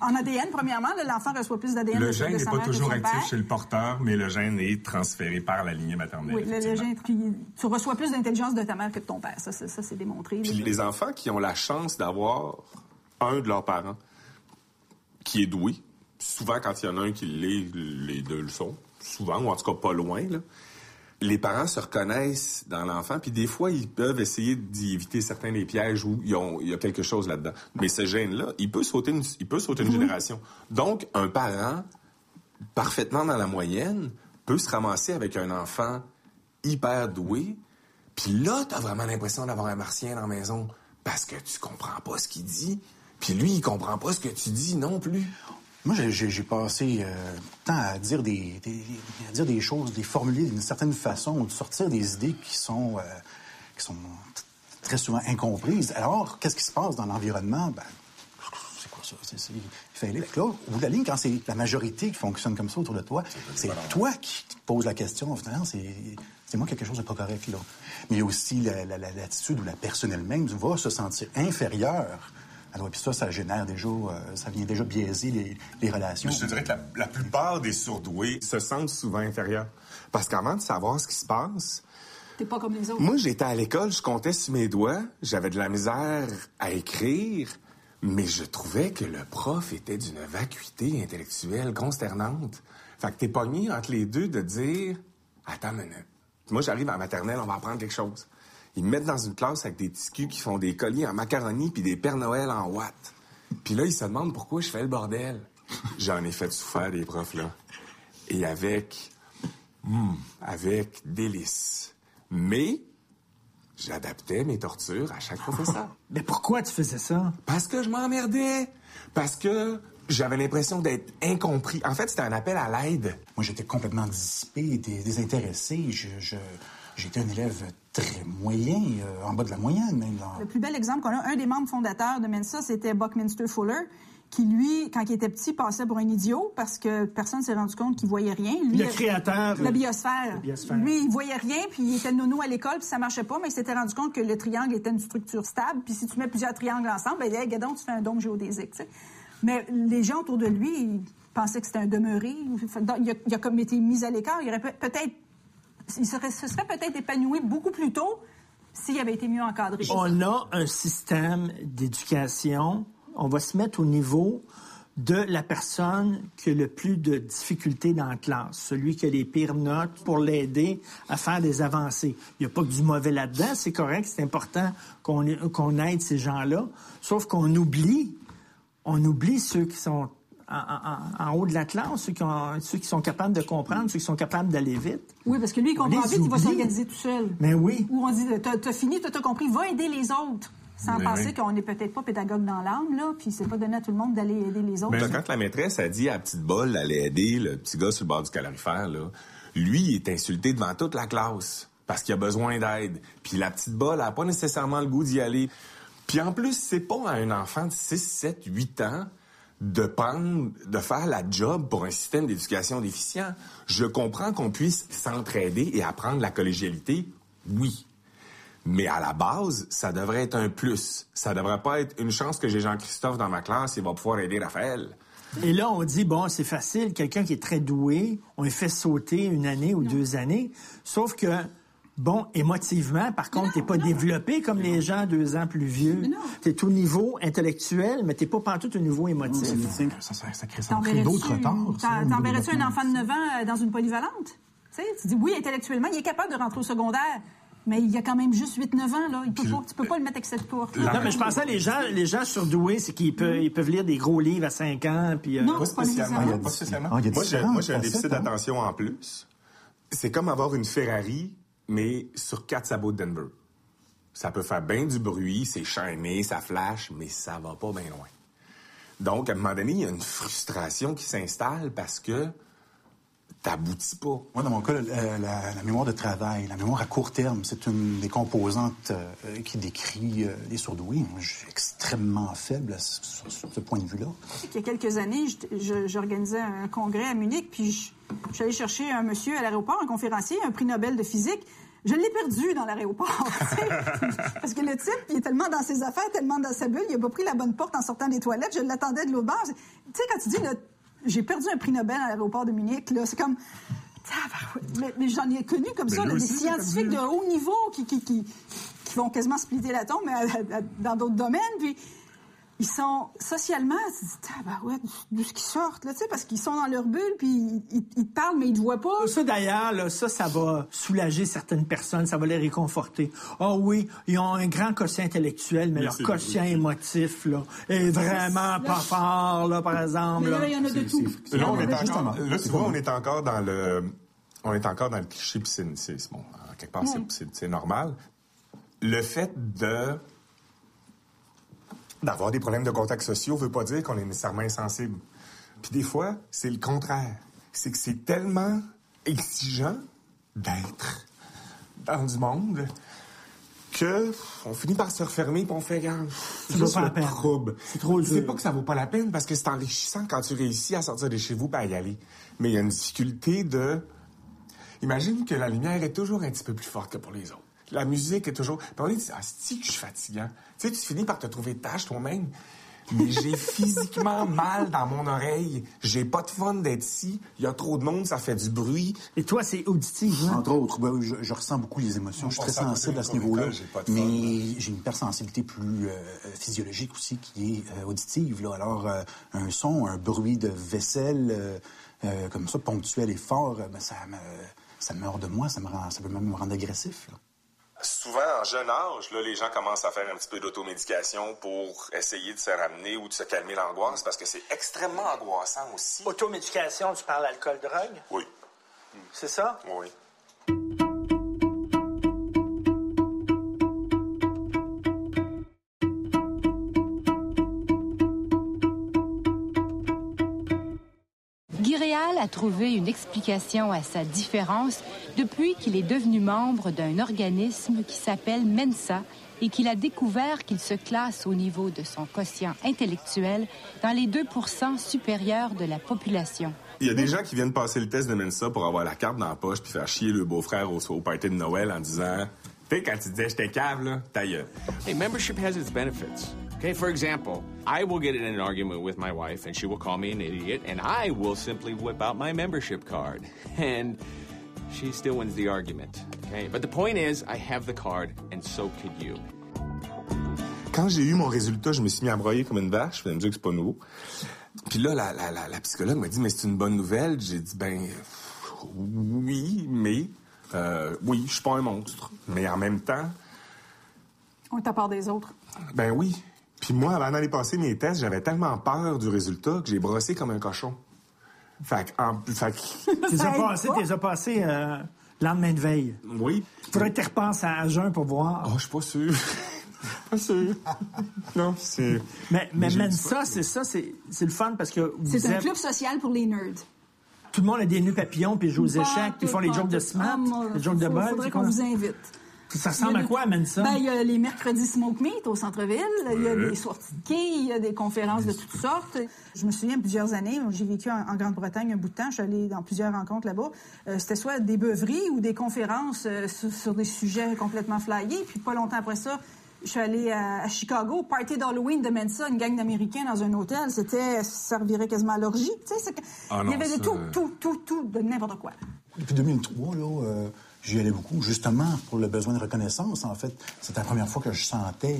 Speaker 13: en ADN, premièrement. L'enfant reçoit plus d'ADN de,
Speaker 17: Le gène n'est pas toujours actif
Speaker 13: père.
Speaker 17: chez le porteur, mais le gène est transféré par la lignée maternelle.
Speaker 13: Oui, le, gène, puis tu reçois plus d'intelligence de ta mère que de ton père. Ça, c'est- ça, c'est démontré.
Speaker 12: Puis les enfants qui ont la chance d'avoir un de leurs parents qui est doué, souvent quand il y en a un qui l'est, les deux le sont, souvent, ou en tout cas pas loin, là, les parents se reconnaissent dans l'enfant, puis des fois, ils peuvent essayer d'y éviter certains des pièges où ils ont- il y a quelque chose là-dedans. Mais ce gène-là, il peut sauter une, il peut sauter une génération. Donc, un parent, parfaitement dans la moyenne, peut se ramasser avec un enfant hyper doué, puis là, t'as vraiment l'impression d'avoir un martien dans la maison parce que tu comprends pas ce qu'il dit, puis lui, il comprend pas ce que tu dis non plus.
Speaker 14: Moi, j'ai- passé euh, temps à dire des, des- à dire des choses, des formuler d'une certaine façon, de sortir des idées qui sont, euh, qui sont très souvent incomprises. Alors, qu'est-ce qui se passe dans l'environnement? Ben, c'est quoi ça? C'est- Il fait aller. Fait que là, au bout de la ligne, quand c'est la majorité qui fonctionne comme ça autour de toi, c'est toi qui te poses la question. Finalement, c'est c'est moi quelque chose de pas correct là. Mais il y a aussi la- la- la- l'attitude où la personne elle-même va se sentir inférieure. Alors, puis ça, ça génère déjà, euh, ça vient déjà biaiser les, les relations.
Speaker 12: Je te dirais que la, la plupart des surdoués se sentent souvent inférieurs. Parce qu'avant de savoir ce qui se passe,
Speaker 13: T'es pas comme les autres.
Speaker 12: moi, j'étais à l'école, je comptais sur mes doigts, j'avais de la misère à écrire, mais je trouvais que le prof était d'une vacuité intellectuelle consternante. Fait que t'es pogné entre les deux de dire Attends une minute. Moi, j'arrive à la maternelle, on va apprendre quelque chose. Ils me mettent dans une classe avec des petits culs qui font des colliers en macaroni puis des Pères Noël en watts. Puis là, ils se demandent pourquoi je fais le bordel.
Speaker 5: J'en ai fait souffrir des profs, là. Et avec... hum, avec délice. Mais j'adaptais mes tortures à chaque professeur.
Speaker 1: Mais pourquoi tu faisais ça?
Speaker 5: Parce que je m'emmerdais. Parce que j'avais l'impression d'être incompris. En fait, c'était un appel à l'aide.
Speaker 14: Moi, j'étais complètement dissipé, dé- désintéressé. Je, je- j'étais un élève très moyen, euh, en bas de la moyenne même. là.
Speaker 13: Le plus bel exemple qu'on a, un des membres fondateurs de Mensa, c'était Buckminster Fuller, qui, lui, quand il était petit, passait pour un idiot parce que personne s'est rendu compte qu'il voyait rien. Lui,
Speaker 1: Le créateur
Speaker 13: de la biosphère.
Speaker 1: la biosphère.
Speaker 13: Lui, il voyait rien, puis il était nono à l'école, puis ça marchait pas, mais il s'était rendu compte que le triangle était une structure stable, puis si tu mets plusieurs triangles ensemble, ben, hey, gadon, tu fais un dôme géodésique, tu sais. Mais les gens autour de lui, ils pensaient que c'était un demeuré. Donc, Il a, il a comme été mis à l'écart. Il aurait peut- peut-être... Il serait, se serait peut-être épanoui beaucoup plus tôt s'il avait été mieux encadré.
Speaker 1: On a un système d'éducation. On va se mettre au niveau de la personne qui a le plus de difficultés dans la classe, celui qui a les pires notes pour l'aider à faire des avancées. Il n'y a pas que du mauvais là-dedans, c'est correct, c'est important qu'on aide ces gens-là, sauf qu'on oublie, on oublie ceux qui sont en, en- en haut de la classe, ceux qui, ont- ceux qui sont capables de comprendre, ceux qui sont capables d'aller vite.
Speaker 13: Oui, parce que lui, il comprend vite, il va s'organiser tout seul.
Speaker 1: Mais oui.
Speaker 13: Ou on dit, t'as fini, t'as compris, va aider les autres. Sans
Speaker 12: Mais
Speaker 13: penser
Speaker 12: oui.
Speaker 13: qu'on n'est peut-être pas pédagogue dans l'âme, là, puis c'est pas donné à tout le monde d'aller aider les autres.
Speaker 12: Ben, quand la maîtresse a dit à la petite bolle d'aller aider le petit gars sur le bord du calorifère, là, lui, il est insulté devant toute la classe parce qu'il a besoin d'aide. Puis la petite bolle a pas nécessairement le goût d'y aller. Puis en plus, c'est pas à un enfant de 6, 7, 8 ans de prendre, de faire la job pour un système d'éducation déficient. Je comprends qu'on puisse s'entraider et apprendre la collégialité, oui. Mais à la base, ça devrait être un plus. Ça devrait pas être une chance que j'ai Jean-Christophe dans ma classe, il va pouvoir aider Raphaël.
Speaker 1: Et là, on dit, bon, c'est facile, quelqu'un qui est très doué, on lui fait sauter une année ou deux années. Sauf que, bon, émotivement, par contre, t'es pas développé comme les gens deux ans plus vieux. T'es au niveau intellectuel, mais t'es pas partout au niveau émotif.
Speaker 14: Ça, ça, ça crée ça crée
Speaker 13: T'enverrais-tu
Speaker 14: d'autres niveau
Speaker 13: T'enverrais-tu un enfant de 9 ans euh, dans une polyvalente? Tu tu dis, oui, intellectuellement, il est capable de rentrer au secondaire, mais il a quand même juste 8-9 ans, là. Il peut pas, tu peux pas le mettre avec cette porte.
Speaker 1: Non, mais je pensais les gens, les gens surdoués, c'est qu'ils peuvent, ils peuvent lire des gros livres à 5 ans, puis... euh,
Speaker 13: Non,
Speaker 12: Pas spécialement.
Speaker 14: Il y a
Speaker 12: Pas spécialement.
Speaker 14: Ah,
Speaker 12: moi, j'ai, un déficit
Speaker 14: hein?
Speaker 12: d'attention en plus. C'est comme avoir une Ferrari, mais sur quatre sabots de Denver. Ça peut faire bien du bruit, c'est chaîné, ça flash, mais ça va pas bien loin. Donc, à un moment donné, il y a une frustration qui s'installe parce que t'aboutis pas.
Speaker 14: Moi, dans mon cas, la, la- la mémoire de travail, la mémoire à court terme, c'est une des composantes euh, qui décrit euh, les surdoués. Moi, je suis extrêmement faible à ce- sur, sur ce point de vue-là.
Speaker 13: Il y a quelques années, j'organisais un congrès à Munich, puis je, suis allée chercher un monsieur à l'aéroport, un conférencier, un prix Nobel de physique. Je l'ai perdu dans l'aéroport, tu sais. parce que le type, il est tellement dans ses affaires, tellement dans sa bulle, il a pas pris la bonne porte en sortant des toilettes. Je l'attendais de l'autre bord. Tu sais, quand tu dis, là, j'ai perdu un prix Nobel à l'aéroport de Munich, là, c'est comme... Mais, mais j'en ai connu comme
Speaker 12: Mais
Speaker 13: ça, là, des
Speaker 12: aussi,
Speaker 13: scientifiques de haut niveau qui, qui, qui, qui vont quasiment splitter la tombe mais à- à- dans d'autres domaines. Puis ils sont socialement, tu dis, tabarouette, d'où ce qu'ils sortent, là, tu sais, parce qu'ils sont dans leur bulle, puis ils, ils- ils te parlent, mais ils te voient pas.
Speaker 1: Ça, d'ailleurs, là, ça, ça va soulager certaines personnes, ça va les réconforter. Ah oui, ils ont un grand quotient intellectuel, mais leur quotient émotif, là, est vraiment pas fort, là, par exemple.
Speaker 13: Mais
Speaker 1: là.
Speaker 13: il y en a de tout.
Speaker 12: Là, on est encore, là, tu vois, on est encore dans le, on est encore dans le cliché, puis c'est, bon, en quelque part, c'est normal. Le fait de, d'avoir des problèmes de contacts sociaux veut pas dire qu'on est nécessairement insensible. Puis des fois, c'est le contraire. C'est que c'est tellement exigeant d'être dans du monde que on finit par se refermer puis on fait regarde,
Speaker 1: Ça vaut pas la peine.
Speaker 12: trouble.
Speaker 1: C'est trop
Speaker 12: C'est pas que ça vaut pas la peine parce que c'est enrichissant quand tu réussis à sortir de chez vous et à y aller. Mais il y a une difficulté de Imagine que la lumière est toujours un petit peu plus forte que pour les autres. La musique est toujours. Puis on dit, ah, c'est que je suis fatigant. Tu sais, tu finis par te trouver tâche toi-même. Mais j'ai physiquement mal dans mon oreille. J'ai pas de fun d'être ici. Il y a trop de monde, ça fait du bruit.
Speaker 1: Et toi, c'est auditif, hein?
Speaker 14: Entre autres, ben, je, je ressens beaucoup les émotions. Je suis très sensible à ce niveau-là. Mais j'ai une hypersensibilité plus euh, physiologique aussi qui est euh, auditive. Là. Alors, euh, un son, un bruit de vaisselle euh, euh, comme ça, ponctuel et fort, euh, ben, ça, me, ça me hors de moi. Ça, me rend, ça peut même me rendre agressif. là.
Speaker 12: Souvent, en jeune âge, là, les gens commencent à faire un petit peu d'automédication pour essayer de se ramener ou de se calmer l'angoisse parce que c'est extrêmement angoissant aussi.
Speaker 1: Automédication, tu parles alcool-drogue?
Speaker 12: Oui.
Speaker 1: C'est ça?
Speaker 12: Oui.
Speaker 18: A trouvé une explication à sa différence depuis qu'il est devenu membre d'un organisme qui s'appelle Mensa et qu'il a découvert qu'il se classe au niveau de son quotient intellectuel dans les 2% supérieurs de la population.
Speaker 12: Il y a des gens qui viennent passer le test de Mensa pour avoir la carte dans la poche puis faire chier le beau-frère au, au party de Noël en disant Tu sais, quand tu disais j'étais cave, là, ta gueule.
Speaker 19: Hey, membership has its benefits. Okay, for example, I will get in an argument with my wife and she will call me an idiot, and I will simply whip out my membership card. And she still wins the argument. Okay, but the point is, I have the card, and so could you.
Speaker 12: Quand j'ai eu mon résultat, je me suis mis à broyer comme une vache. Je me dire que c'est pas nouveau. Puis là, la, la, la, la psychologue m'a dit, mais c'est une bonne nouvelle. J'ai dit, ben, oui, mais, euh, oui, je suis pas un monstre. Mais en même temps,
Speaker 13: On est à part des autres.
Speaker 12: ben oui. Puis moi, avant d'aller passer mes tests, j'avais tellement peur du résultat que j'ai brossé comme un cochon. Fait que, en, fait que-
Speaker 1: Tu les as passés, tu les as passés euh, lendemain de veille.
Speaker 12: Oui.
Speaker 1: Faudrait que tu repasses à jeun pour voir.
Speaker 12: Oh, je suis pas sûr. pas sûr. non, c'est.
Speaker 1: Mais, mais
Speaker 12: j'ai
Speaker 1: même ça, c'est ça, c'est c'est le fun parce que vous
Speaker 13: C'est un
Speaker 1: êtes-
Speaker 13: club social pour les nerds.
Speaker 1: tout le monde a des nœuds papillons puis ils jouent aux échecs, puis ils font les
Speaker 13: tout,
Speaker 1: jokes de smart,
Speaker 13: Ah,
Speaker 1: les jokes de bol.
Speaker 13: Faudrait qu'on vous invite.
Speaker 1: Ça ressemble à quoi, même ça?
Speaker 13: Ben, il y a les mercredis smoke meat au centre-ville. Il y a des sorties de quai, il y a des conférences de toutes sortes. Je me souviens, plusieurs années, j'ai vécu en, en Grande-Bretagne un bout de temps. Je suis allée dans plusieurs rencontres là-bas. Euh, C'était soit des beuveries ou des conférences euh, sur, sur des sujets complètement flyés. Puis pas longtemps après ça, je suis allée à, à Chicago, party d'Halloween de Mensa, une gang d'Américains dans un hôtel. C'était, ça revirait quasiment à l'orgie. Tu sais,
Speaker 14: Ah
Speaker 13: il y avait de tout,
Speaker 14: euh,
Speaker 13: tout, tout, tout, de n'importe quoi.
Speaker 14: Depuis 2003, là, euh, j'y allais beaucoup, justement pour le besoin de reconnaissance. En fait, c'était la première fois que je sentais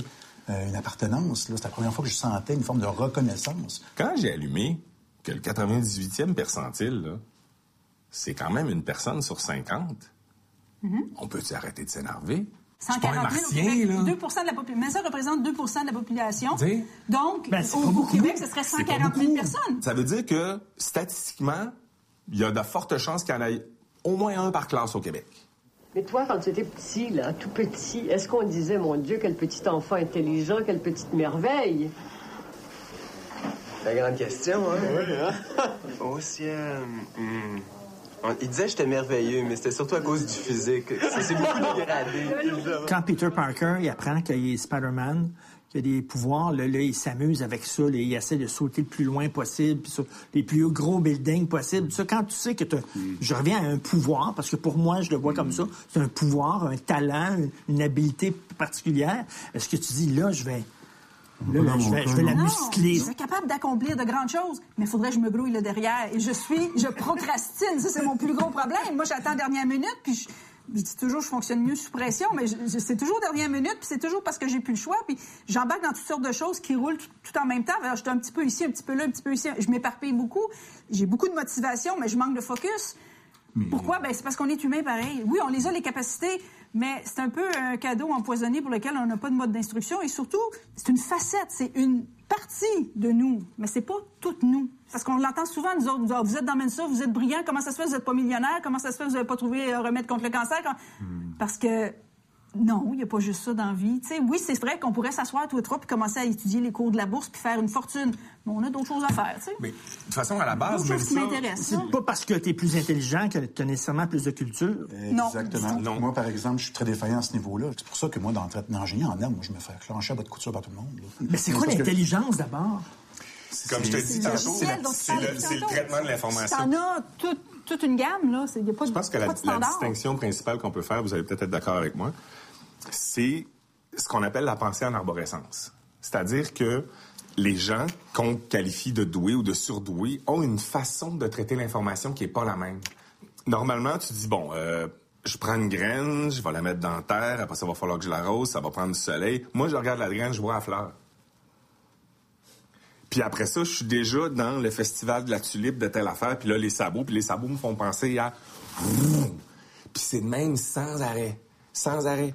Speaker 14: euh, une appartenance. là. C'était la première fois que je sentais une forme de reconnaissance.
Speaker 12: Quand j'ai allumé que le 98e percentile, c'est quand même une personne sur 50, on peut-tu arrêter de s'énerver? Je suis pas un
Speaker 13: 140 000 au
Speaker 12: martien,
Speaker 13: Québec,
Speaker 12: là.
Speaker 13: 2 de la population. Mais ça représente 2% de la population.
Speaker 12: T'sais?
Speaker 13: Donc,
Speaker 12: Ben, c'est
Speaker 13: au. Québec, ce serait
Speaker 12: C'est pas
Speaker 13: 140 000
Speaker 12: beaucoup.
Speaker 13: personnes.
Speaker 12: Ça veut dire que, statistiquement, il y a de fortes chances qu'il y en ait au moins un par classe au Québec.
Speaker 20: Mais toi, quand tu étais petit, là, tout petit, est-ce qu'on disait, mon Dieu, quel petit enfant intelligent, quelle petite merveille?
Speaker 15: La grande question, hein? Oui, hein? Aussi, euh, hmm. Il disait que j'étais merveilleux, mais c'était surtout à cause du physique. Ça s'est beaucoup dégradé.
Speaker 1: Quand Peter Parker il apprend qu'il est Spider-Man, qu'il a des pouvoirs, là, là, il s'amuse avec ça, là, il essaie de sauter le plus loin possible, puis sur les plus gros buildings possibles. Ça, quand tu sais que t'as- je reviens à un pouvoir, parce que pour moi, je le vois comme ça, c'est un pouvoir, un talent, une, une habileté particulière. Est-ce que tu dis là, je vais, là, là, je vais, je vais la
Speaker 13: Non,
Speaker 1: muscler.
Speaker 13: Je suis capable d'accomplir de grandes choses, mais il faudrait que je me grouille là derrière. Et je suis, je procrastine. Ça, c'est mon plus gros problème. Moi, j'attends dernière minute, puis je, je dis toujours je fonctionne mieux sous pression, mais c'est toujours dernière minute, puis c'est toujours parce que j'ai plus le choix, puis j'embarque dans toutes sortes de choses qui roulent tout, tout en même temps. Alors, je suis un petit peu ici, un petit peu là, un petit peu ici. Je m'éparpille beaucoup. J'ai beaucoup de motivation, mais je manque de focus. Pourquoi? Ben, c'est parce qu'on est humain pareil. Oui, on les a, les capacités, mais c'est un peu un cadeau empoisonné pour lequel on n'a pas de mode d'instruction. Et surtout, c'est une facette, c'est une partie de nous, mais c'est pas toute nous. Parce qu'on l'entend souvent, nous autres, vous êtes dans Mensa, vous êtes brillants, comment ça se fait, vous n'êtes pas millionnaire, comment ça se fait, vous n'avez pas trouvé un remède contre le cancer? Quand- Parce que non, il n'y a pas juste ça dans la vie. Tu sais, oui, c'est vrai qu'on pourrait s'asseoir tous les trois puis commencer à étudier les cours de la bourse puis faire une fortune. Mais on a d'autres choses à faire, tu sais.
Speaker 12: Mais de toute façon, à la base, même ça-.
Speaker 1: C'est pas parce que tu es plus intelligent que tu as nécessairement plus de culture.
Speaker 14: Exactement. Moi, par exemple, je suis très défaillant à ce niveau-là. C'est pour ça que moi, dans le traitement d'ingénieur en herbe, moi, je me fais clencher à bout de couture par tout le monde. là.
Speaker 1: Mais c'est quoi
Speaker 14: que-
Speaker 1: l'intelligence d'abord?
Speaker 12: Comme je te dis
Speaker 13: C'est
Speaker 12: tantôt, c'est le, traitement de l'information.
Speaker 13: T'en as toute, toute une gamme, là. A pas
Speaker 12: Je pense que la, distinction principale qu'on peut faire, vous allez peut-être être d'accord avec moi, c'est ce qu'on appelle la pensée en arborescence. C'est-à-dire que les gens qu'on qualifie de doués ou de surdoués ont une façon de traiter l'information qui est pas la même. Normalement, tu dis, bon, euh, je prends une graine, je vais la mettre dans la terre, après ça va falloir que je l'arrose, ça va prendre du soleil. Moi, je regarde la graine, je vois la fleur. Puis après ça, je suis déjà dans le festival de la tulipe de telle affaire, puis là, les sabots, puis les sabots me font penser à... Puis c'est même sans arrêt, sans arrêt.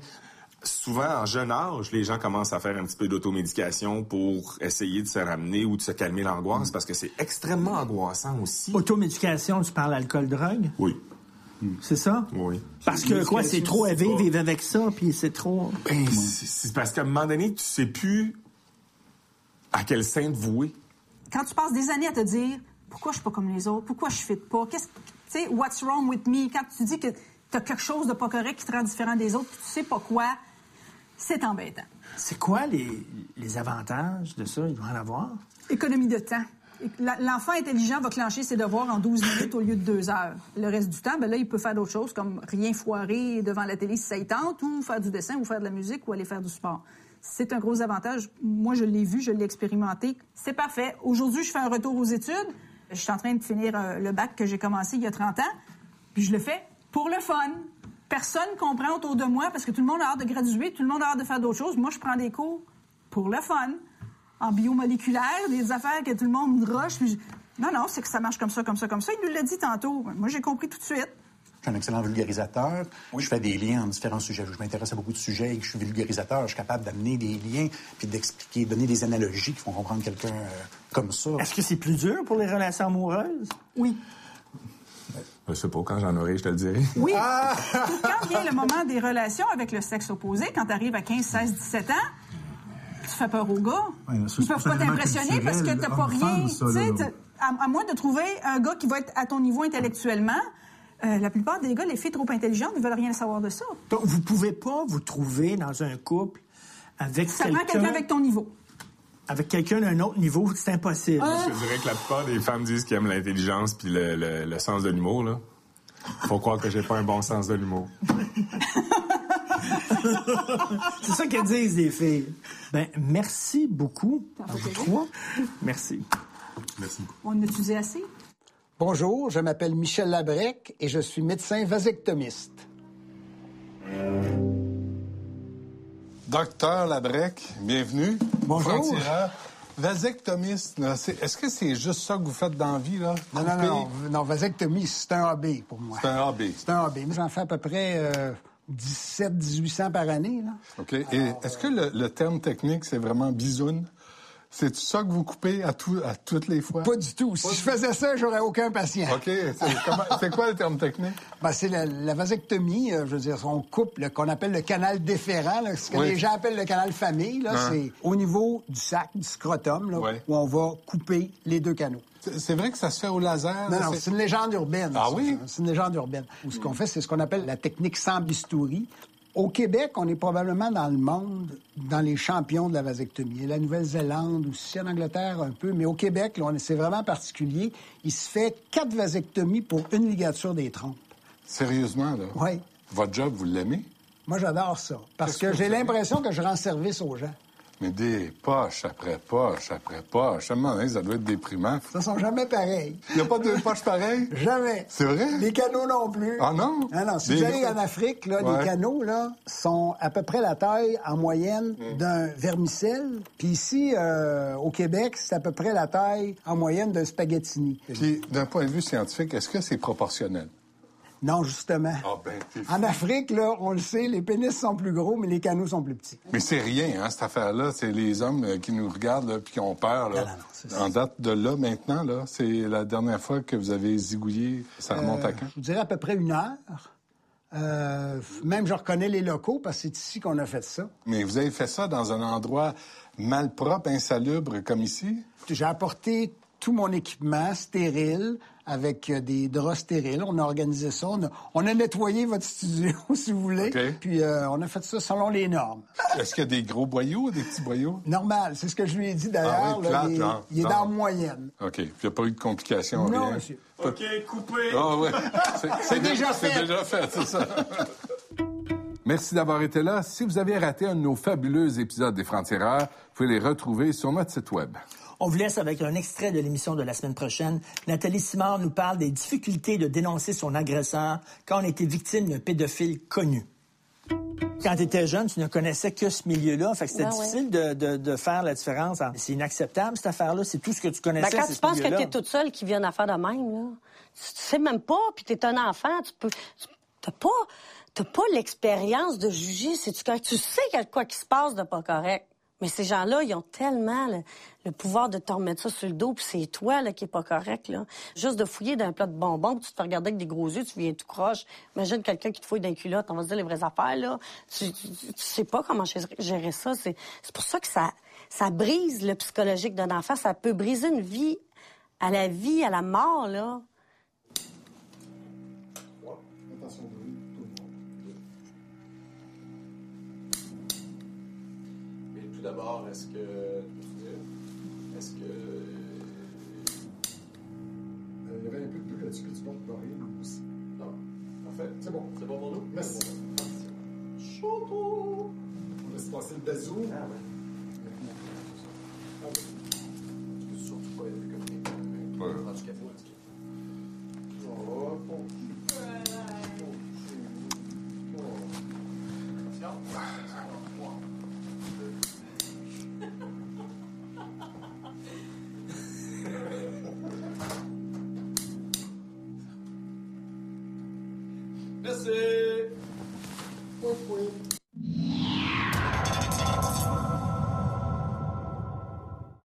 Speaker 12: Souvent, en jeune âge, les gens commencent à faire un petit peu d'automédication pour essayer de se ramener ou de se calmer l'angoisse parce que c'est extrêmement angoissant aussi.
Speaker 1: Automédication, tu parles alcool-drogue?
Speaker 12: Oui.
Speaker 1: C'est ça?
Speaker 12: Oui.
Speaker 1: Parce que quoi, c'est trop élevé, vivre avec ça, puis c'est trop.
Speaker 12: Ben, c'est parce qu'à un moment donné, tu sais plus à quel sein te vouer.
Speaker 13: Quand tu passes des années à te dire pourquoi je suis pas comme les autres, pourquoi je ne pas, qu'est-ce que- tu sais, what's wrong with me, quand tu dis que tu as quelque chose de pas correct qui te rend différent des autres, puis tu sais pas quoi, c'est embêtant.
Speaker 1: C'est quoi les, les avantages de ça? Il doit en avoir.
Speaker 13: Économie de temps. L'enfant intelligent va clencher ses devoirs en 12 minutes au lieu de 2 heures. Le reste du temps, ben là, il peut faire d'autres choses comme rien foirer devant la télé si ça y tente, ou faire du dessin, ou faire de la musique, ou aller faire du sport. C'est un gros avantage. Moi, je l'ai vu, je l'ai expérimenté. C'est parfait. Aujourd'hui, je fais un retour aux études. Je suis en train de finir euh, le bac que j'ai commencé il y a 30 ans. Puis je le fais pour le fun. Personne comprend autour de moi parce que tout le monde a hâte de graduer, tout le monde a hâte de faire d'autres choses. Moi, je prends des cours pour le fun en biomoléculaire, des affaires que tout le monde rush. Puis je- Non, non, c'est que ça marche comme ça, comme ça, comme ça. Il nous l'a dit tantôt. Moi, j'ai compris tout de suite.
Speaker 14: Je suis un excellent vulgarisateur. Je fais des liens en différents sujets. Je m'intéresse à beaucoup de sujets et je suis vulgarisateur. Je suis capable d'amener des liens puis d'expliquer, donner des analogies qui font comprendre quelqu'un euh, comme ça.
Speaker 1: Est-ce que c'est plus dur pour les relations amoureuses?
Speaker 13: Oui.
Speaker 12: Je sais pas, quand j'en aurai, je te le dirai.
Speaker 13: Oui. Puis quand vient le moment des relations avec le sexe opposé, quand tu arrives à 15, 16, 17 ans, tu fais peur aux gars.
Speaker 3: Ouais, ça,
Speaker 13: Ils peuvent pas t'impressionner parce que t'as pas rien.
Speaker 3: ça, là, là.
Speaker 13: à, à moins de trouver un gars qui va être à ton niveau intellectuellement, euh, la plupart des gars, les filles trop intelligentes, ils veulent rien savoir de ça.
Speaker 1: Donc, vous pouvez pas vous trouver dans un couple avec
Speaker 13: Ça prend quelqu'un
Speaker 1: quelqu'un
Speaker 13: avec ton niveau.
Speaker 1: Avec quelqu'un d'un autre niveau, c'est impossible.
Speaker 13: Ah.
Speaker 12: Je dirais que la plupart des femmes disent qu'elles aiment l'intelligence puis le, le- le sens de l'humour, là. Faut croire que j'ai pas un bon sens de l'humour.
Speaker 1: c'est ça qu'elles disent les filles. Ben, merci beaucoup à vous trois. Merci.
Speaker 12: Merci beaucoup.
Speaker 13: On en a utilisé assez?
Speaker 21: Bonjour, je m'appelle Michel Labrec et je suis médecin vasectomiste.
Speaker 2: Docteur Labrec, bienvenue.
Speaker 21: Bonjour.
Speaker 2: Vasectomiste, est-ce que c'est juste ça que vous faites dans la vie, là?
Speaker 21: Non, non, non, non, vasectomie, c'est un hobby pour moi.
Speaker 2: C'est un hobby.
Speaker 21: C'est un hobby. Moi, J'en fais à peu près euh, 17 1800 par année. Là.
Speaker 2: OK. Et est-ce que le, le terme technique, c'est vraiment bisoune? C'est ça que vous coupez à, tout, à toutes les fois?
Speaker 21: Pas du tout. Si je faisais ça, j'aurais aucun patient.
Speaker 2: OK. C'est quoi le terme technique?
Speaker 21: Ben, c'est la, la vasectomie, euh, je veux dire, on coupe le qu'on appelle le canal déférent, là, ce que
Speaker 2: Oui.
Speaker 21: les gens appellent le canal famille, là,
Speaker 2: Hein.
Speaker 21: c'est au niveau du sac, du scrotum, là, où on va couper les deux canaux.
Speaker 2: C'est vrai que ça se fait au laser?
Speaker 21: Non, non,
Speaker 2: c'est-
Speaker 21: c'est une légende urbaine.
Speaker 2: Ah
Speaker 21: ça.
Speaker 2: oui?
Speaker 21: C'est une légende urbaine. Où ce qu'on fait, c'est ce qu'on appelle la technique sans bistouri. Au Québec, on est probablement dans le monde, dans les champions de la vasectomie. La Nouvelle-Zélande aussi, en Angleterre un peu, mais au Québec, c'est vraiment particulier. Il se fait quatre vasectomies pour une ligature des trompes.
Speaker 2: Sérieusement, là?
Speaker 21: Oui.
Speaker 2: Votre job, vous l'aimez?
Speaker 21: Moi, j'adore ça. Parce que
Speaker 2: que
Speaker 21: j'ai l'impression que je rends service aux gens.
Speaker 2: Mais des poches après poches après poches. À un moment donné, ça doit être déprimant.
Speaker 21: Ça sont jamais pareils.
Speaker 2: Il n'y a pas deux poches pareilles?
Speaker 21: Jamais.
Speaker 2: C'est vrai?
Speaker 21: Les canaux non plus.
Speaker 2: Ah non?
Speaker 21: Ah non, si
Speaker 2: Des-
Speaker 21: vous allez en Afrique, là,
Speaker 2: Ouais.
Speaker 21: les canaux là, sont à peu près la taille en moyenne
Speaker 2: Mm.
Speaker 21: d'un vermicelle. Puis ici, euh, au Québec, c'est à peu près la taille en moyenne d'un spaghettini.
Speaker 2: Puis, d'un point de vue scientifique, est-ce que c'est proportionnel?
Speaker 21: Non, justement.
Speaker 2: Ah ben,
Speaker 21: En Afrique, là, on le sait, les pénis sont plus gros, mais les canaux sont plus petits.
Speaker 2: Mais c'est rien, hein, cette affaire-là. C'est les hommes euh, qui nous regardent là, puis qui ont peur. Là. en date de là, maintenant, là, c'est la dernière fois que vous avez zigouillé. Ça remonte
Speaker 21: Euh,
Speaker 2: à quand?
Speaker 21: Je vous dirais à peu près une heure. Euh, même je reconnais les locaux parce que c'est ici qu'on a fait ça.
Speaker 2: Mais vous avez fait ça dans un endroit malpropre, insalubre comme ici?
Speaker 21: J'ai apporté tout mon équipement stérile avec euh, des draps stériles. On a organisé ça. On a, on a nettoyé votre studio, si vous voulez.
Speaker 2: OK.
Speaker 21: Puis euh, on a fait ça selon les normes.
Speaker 2: Est-ce qu'il y a des gros boyaux ou des petits boyaux?
Speaker 21: Normal, c'est ce que je lui ai dit d'ailleurs.
Speaker 2: Ah oui,
Speaker 21: là,
Speaker 2: plate,
Speaker 21: il est, il dans la moyenne.
Speaker 2: OK. Puis il n'y a pas eu de complications,
Speaker 21: Non,
Speaker 2: rien?
Speaker 21: monsieur.
Speaker 8: OK, coupé.
Speaker 2: Ah ouais. C'est-
Speaker 21: C'est déjà
Speaker 2: C'est
Speaker 21: fait.
Speaker 2: déjà fait, c'est ça. Merci d'avoir été là. Si vous avez raté un de nos fabuleux épisodes des Francs-Tireurs, vous pouvez les retrouver sur notre site Web.
Speaker 1: On vous laisse avec un extrait de l'émission de la semaine prochaine. Nathalie Simard nous parle des difficultés de dénoncer son agresseur quand on était victime d'un pédophile connu. Quand tu étais jeune, tu ne connaissais que ce milieu-là. Fait que c'était
Speaker 22: Ben ouais.
Speaker 1: difficile de, de- de faire la différence. C'est inacceptable, cette affaire-là. C'est tout ce que tu connaissais.
Speaker 22: Ben, quand
Speaker 1: c'est
Speaker 22: tu
Speaker 1: ce
Speaker 22: penses que tu es toute seule qui vient à faire de même, là, tu tu sais même pas, puis tu es un enfant, tu peux. tu pas, l'expérience de juger tu sais qu'il y a quoi qui se passe de pas correct. Mais ces gens-là, ils ont tellement le, pouvoir de te remettre ça sur le dos, puis c'est toi là, qui est pas correct. Là. Juste de fouiller dans un plat de bonbons, puis tu te fais avec des gros yeux, tu viens tout croche. Imagine quelqu'un qui te fouille une culotte, on va se dire les vraies affaires. Là. Tu, tu, tu sais pas comment gérer- ça. C'est pour ça que ça, ça brise le psychologique d'un enfant. Ça peut briser une vie à la vie, à la mort. là.
Speaker 23: D'abord, est-ce que. Est-ce que.
Speaker 24: Il y avait un peu de bleu là-dessus, que tu portes pour rien aussi.
Speaker 23: Non. Parfait.
Speaker 24: C'est bon.
Speaker 23: C'est bon pour nous?
Speaker 24: Merci.
Speaker 23: Choto!
Speaker 24: On laisse passer le bazou.
Speaker 23: Ah ouais.
Speaker 24: Ah oui.
Speaker 23: Je peux surtout pas être comme des
Speaker 2: Ouais.
Speaker 23: Prends du café.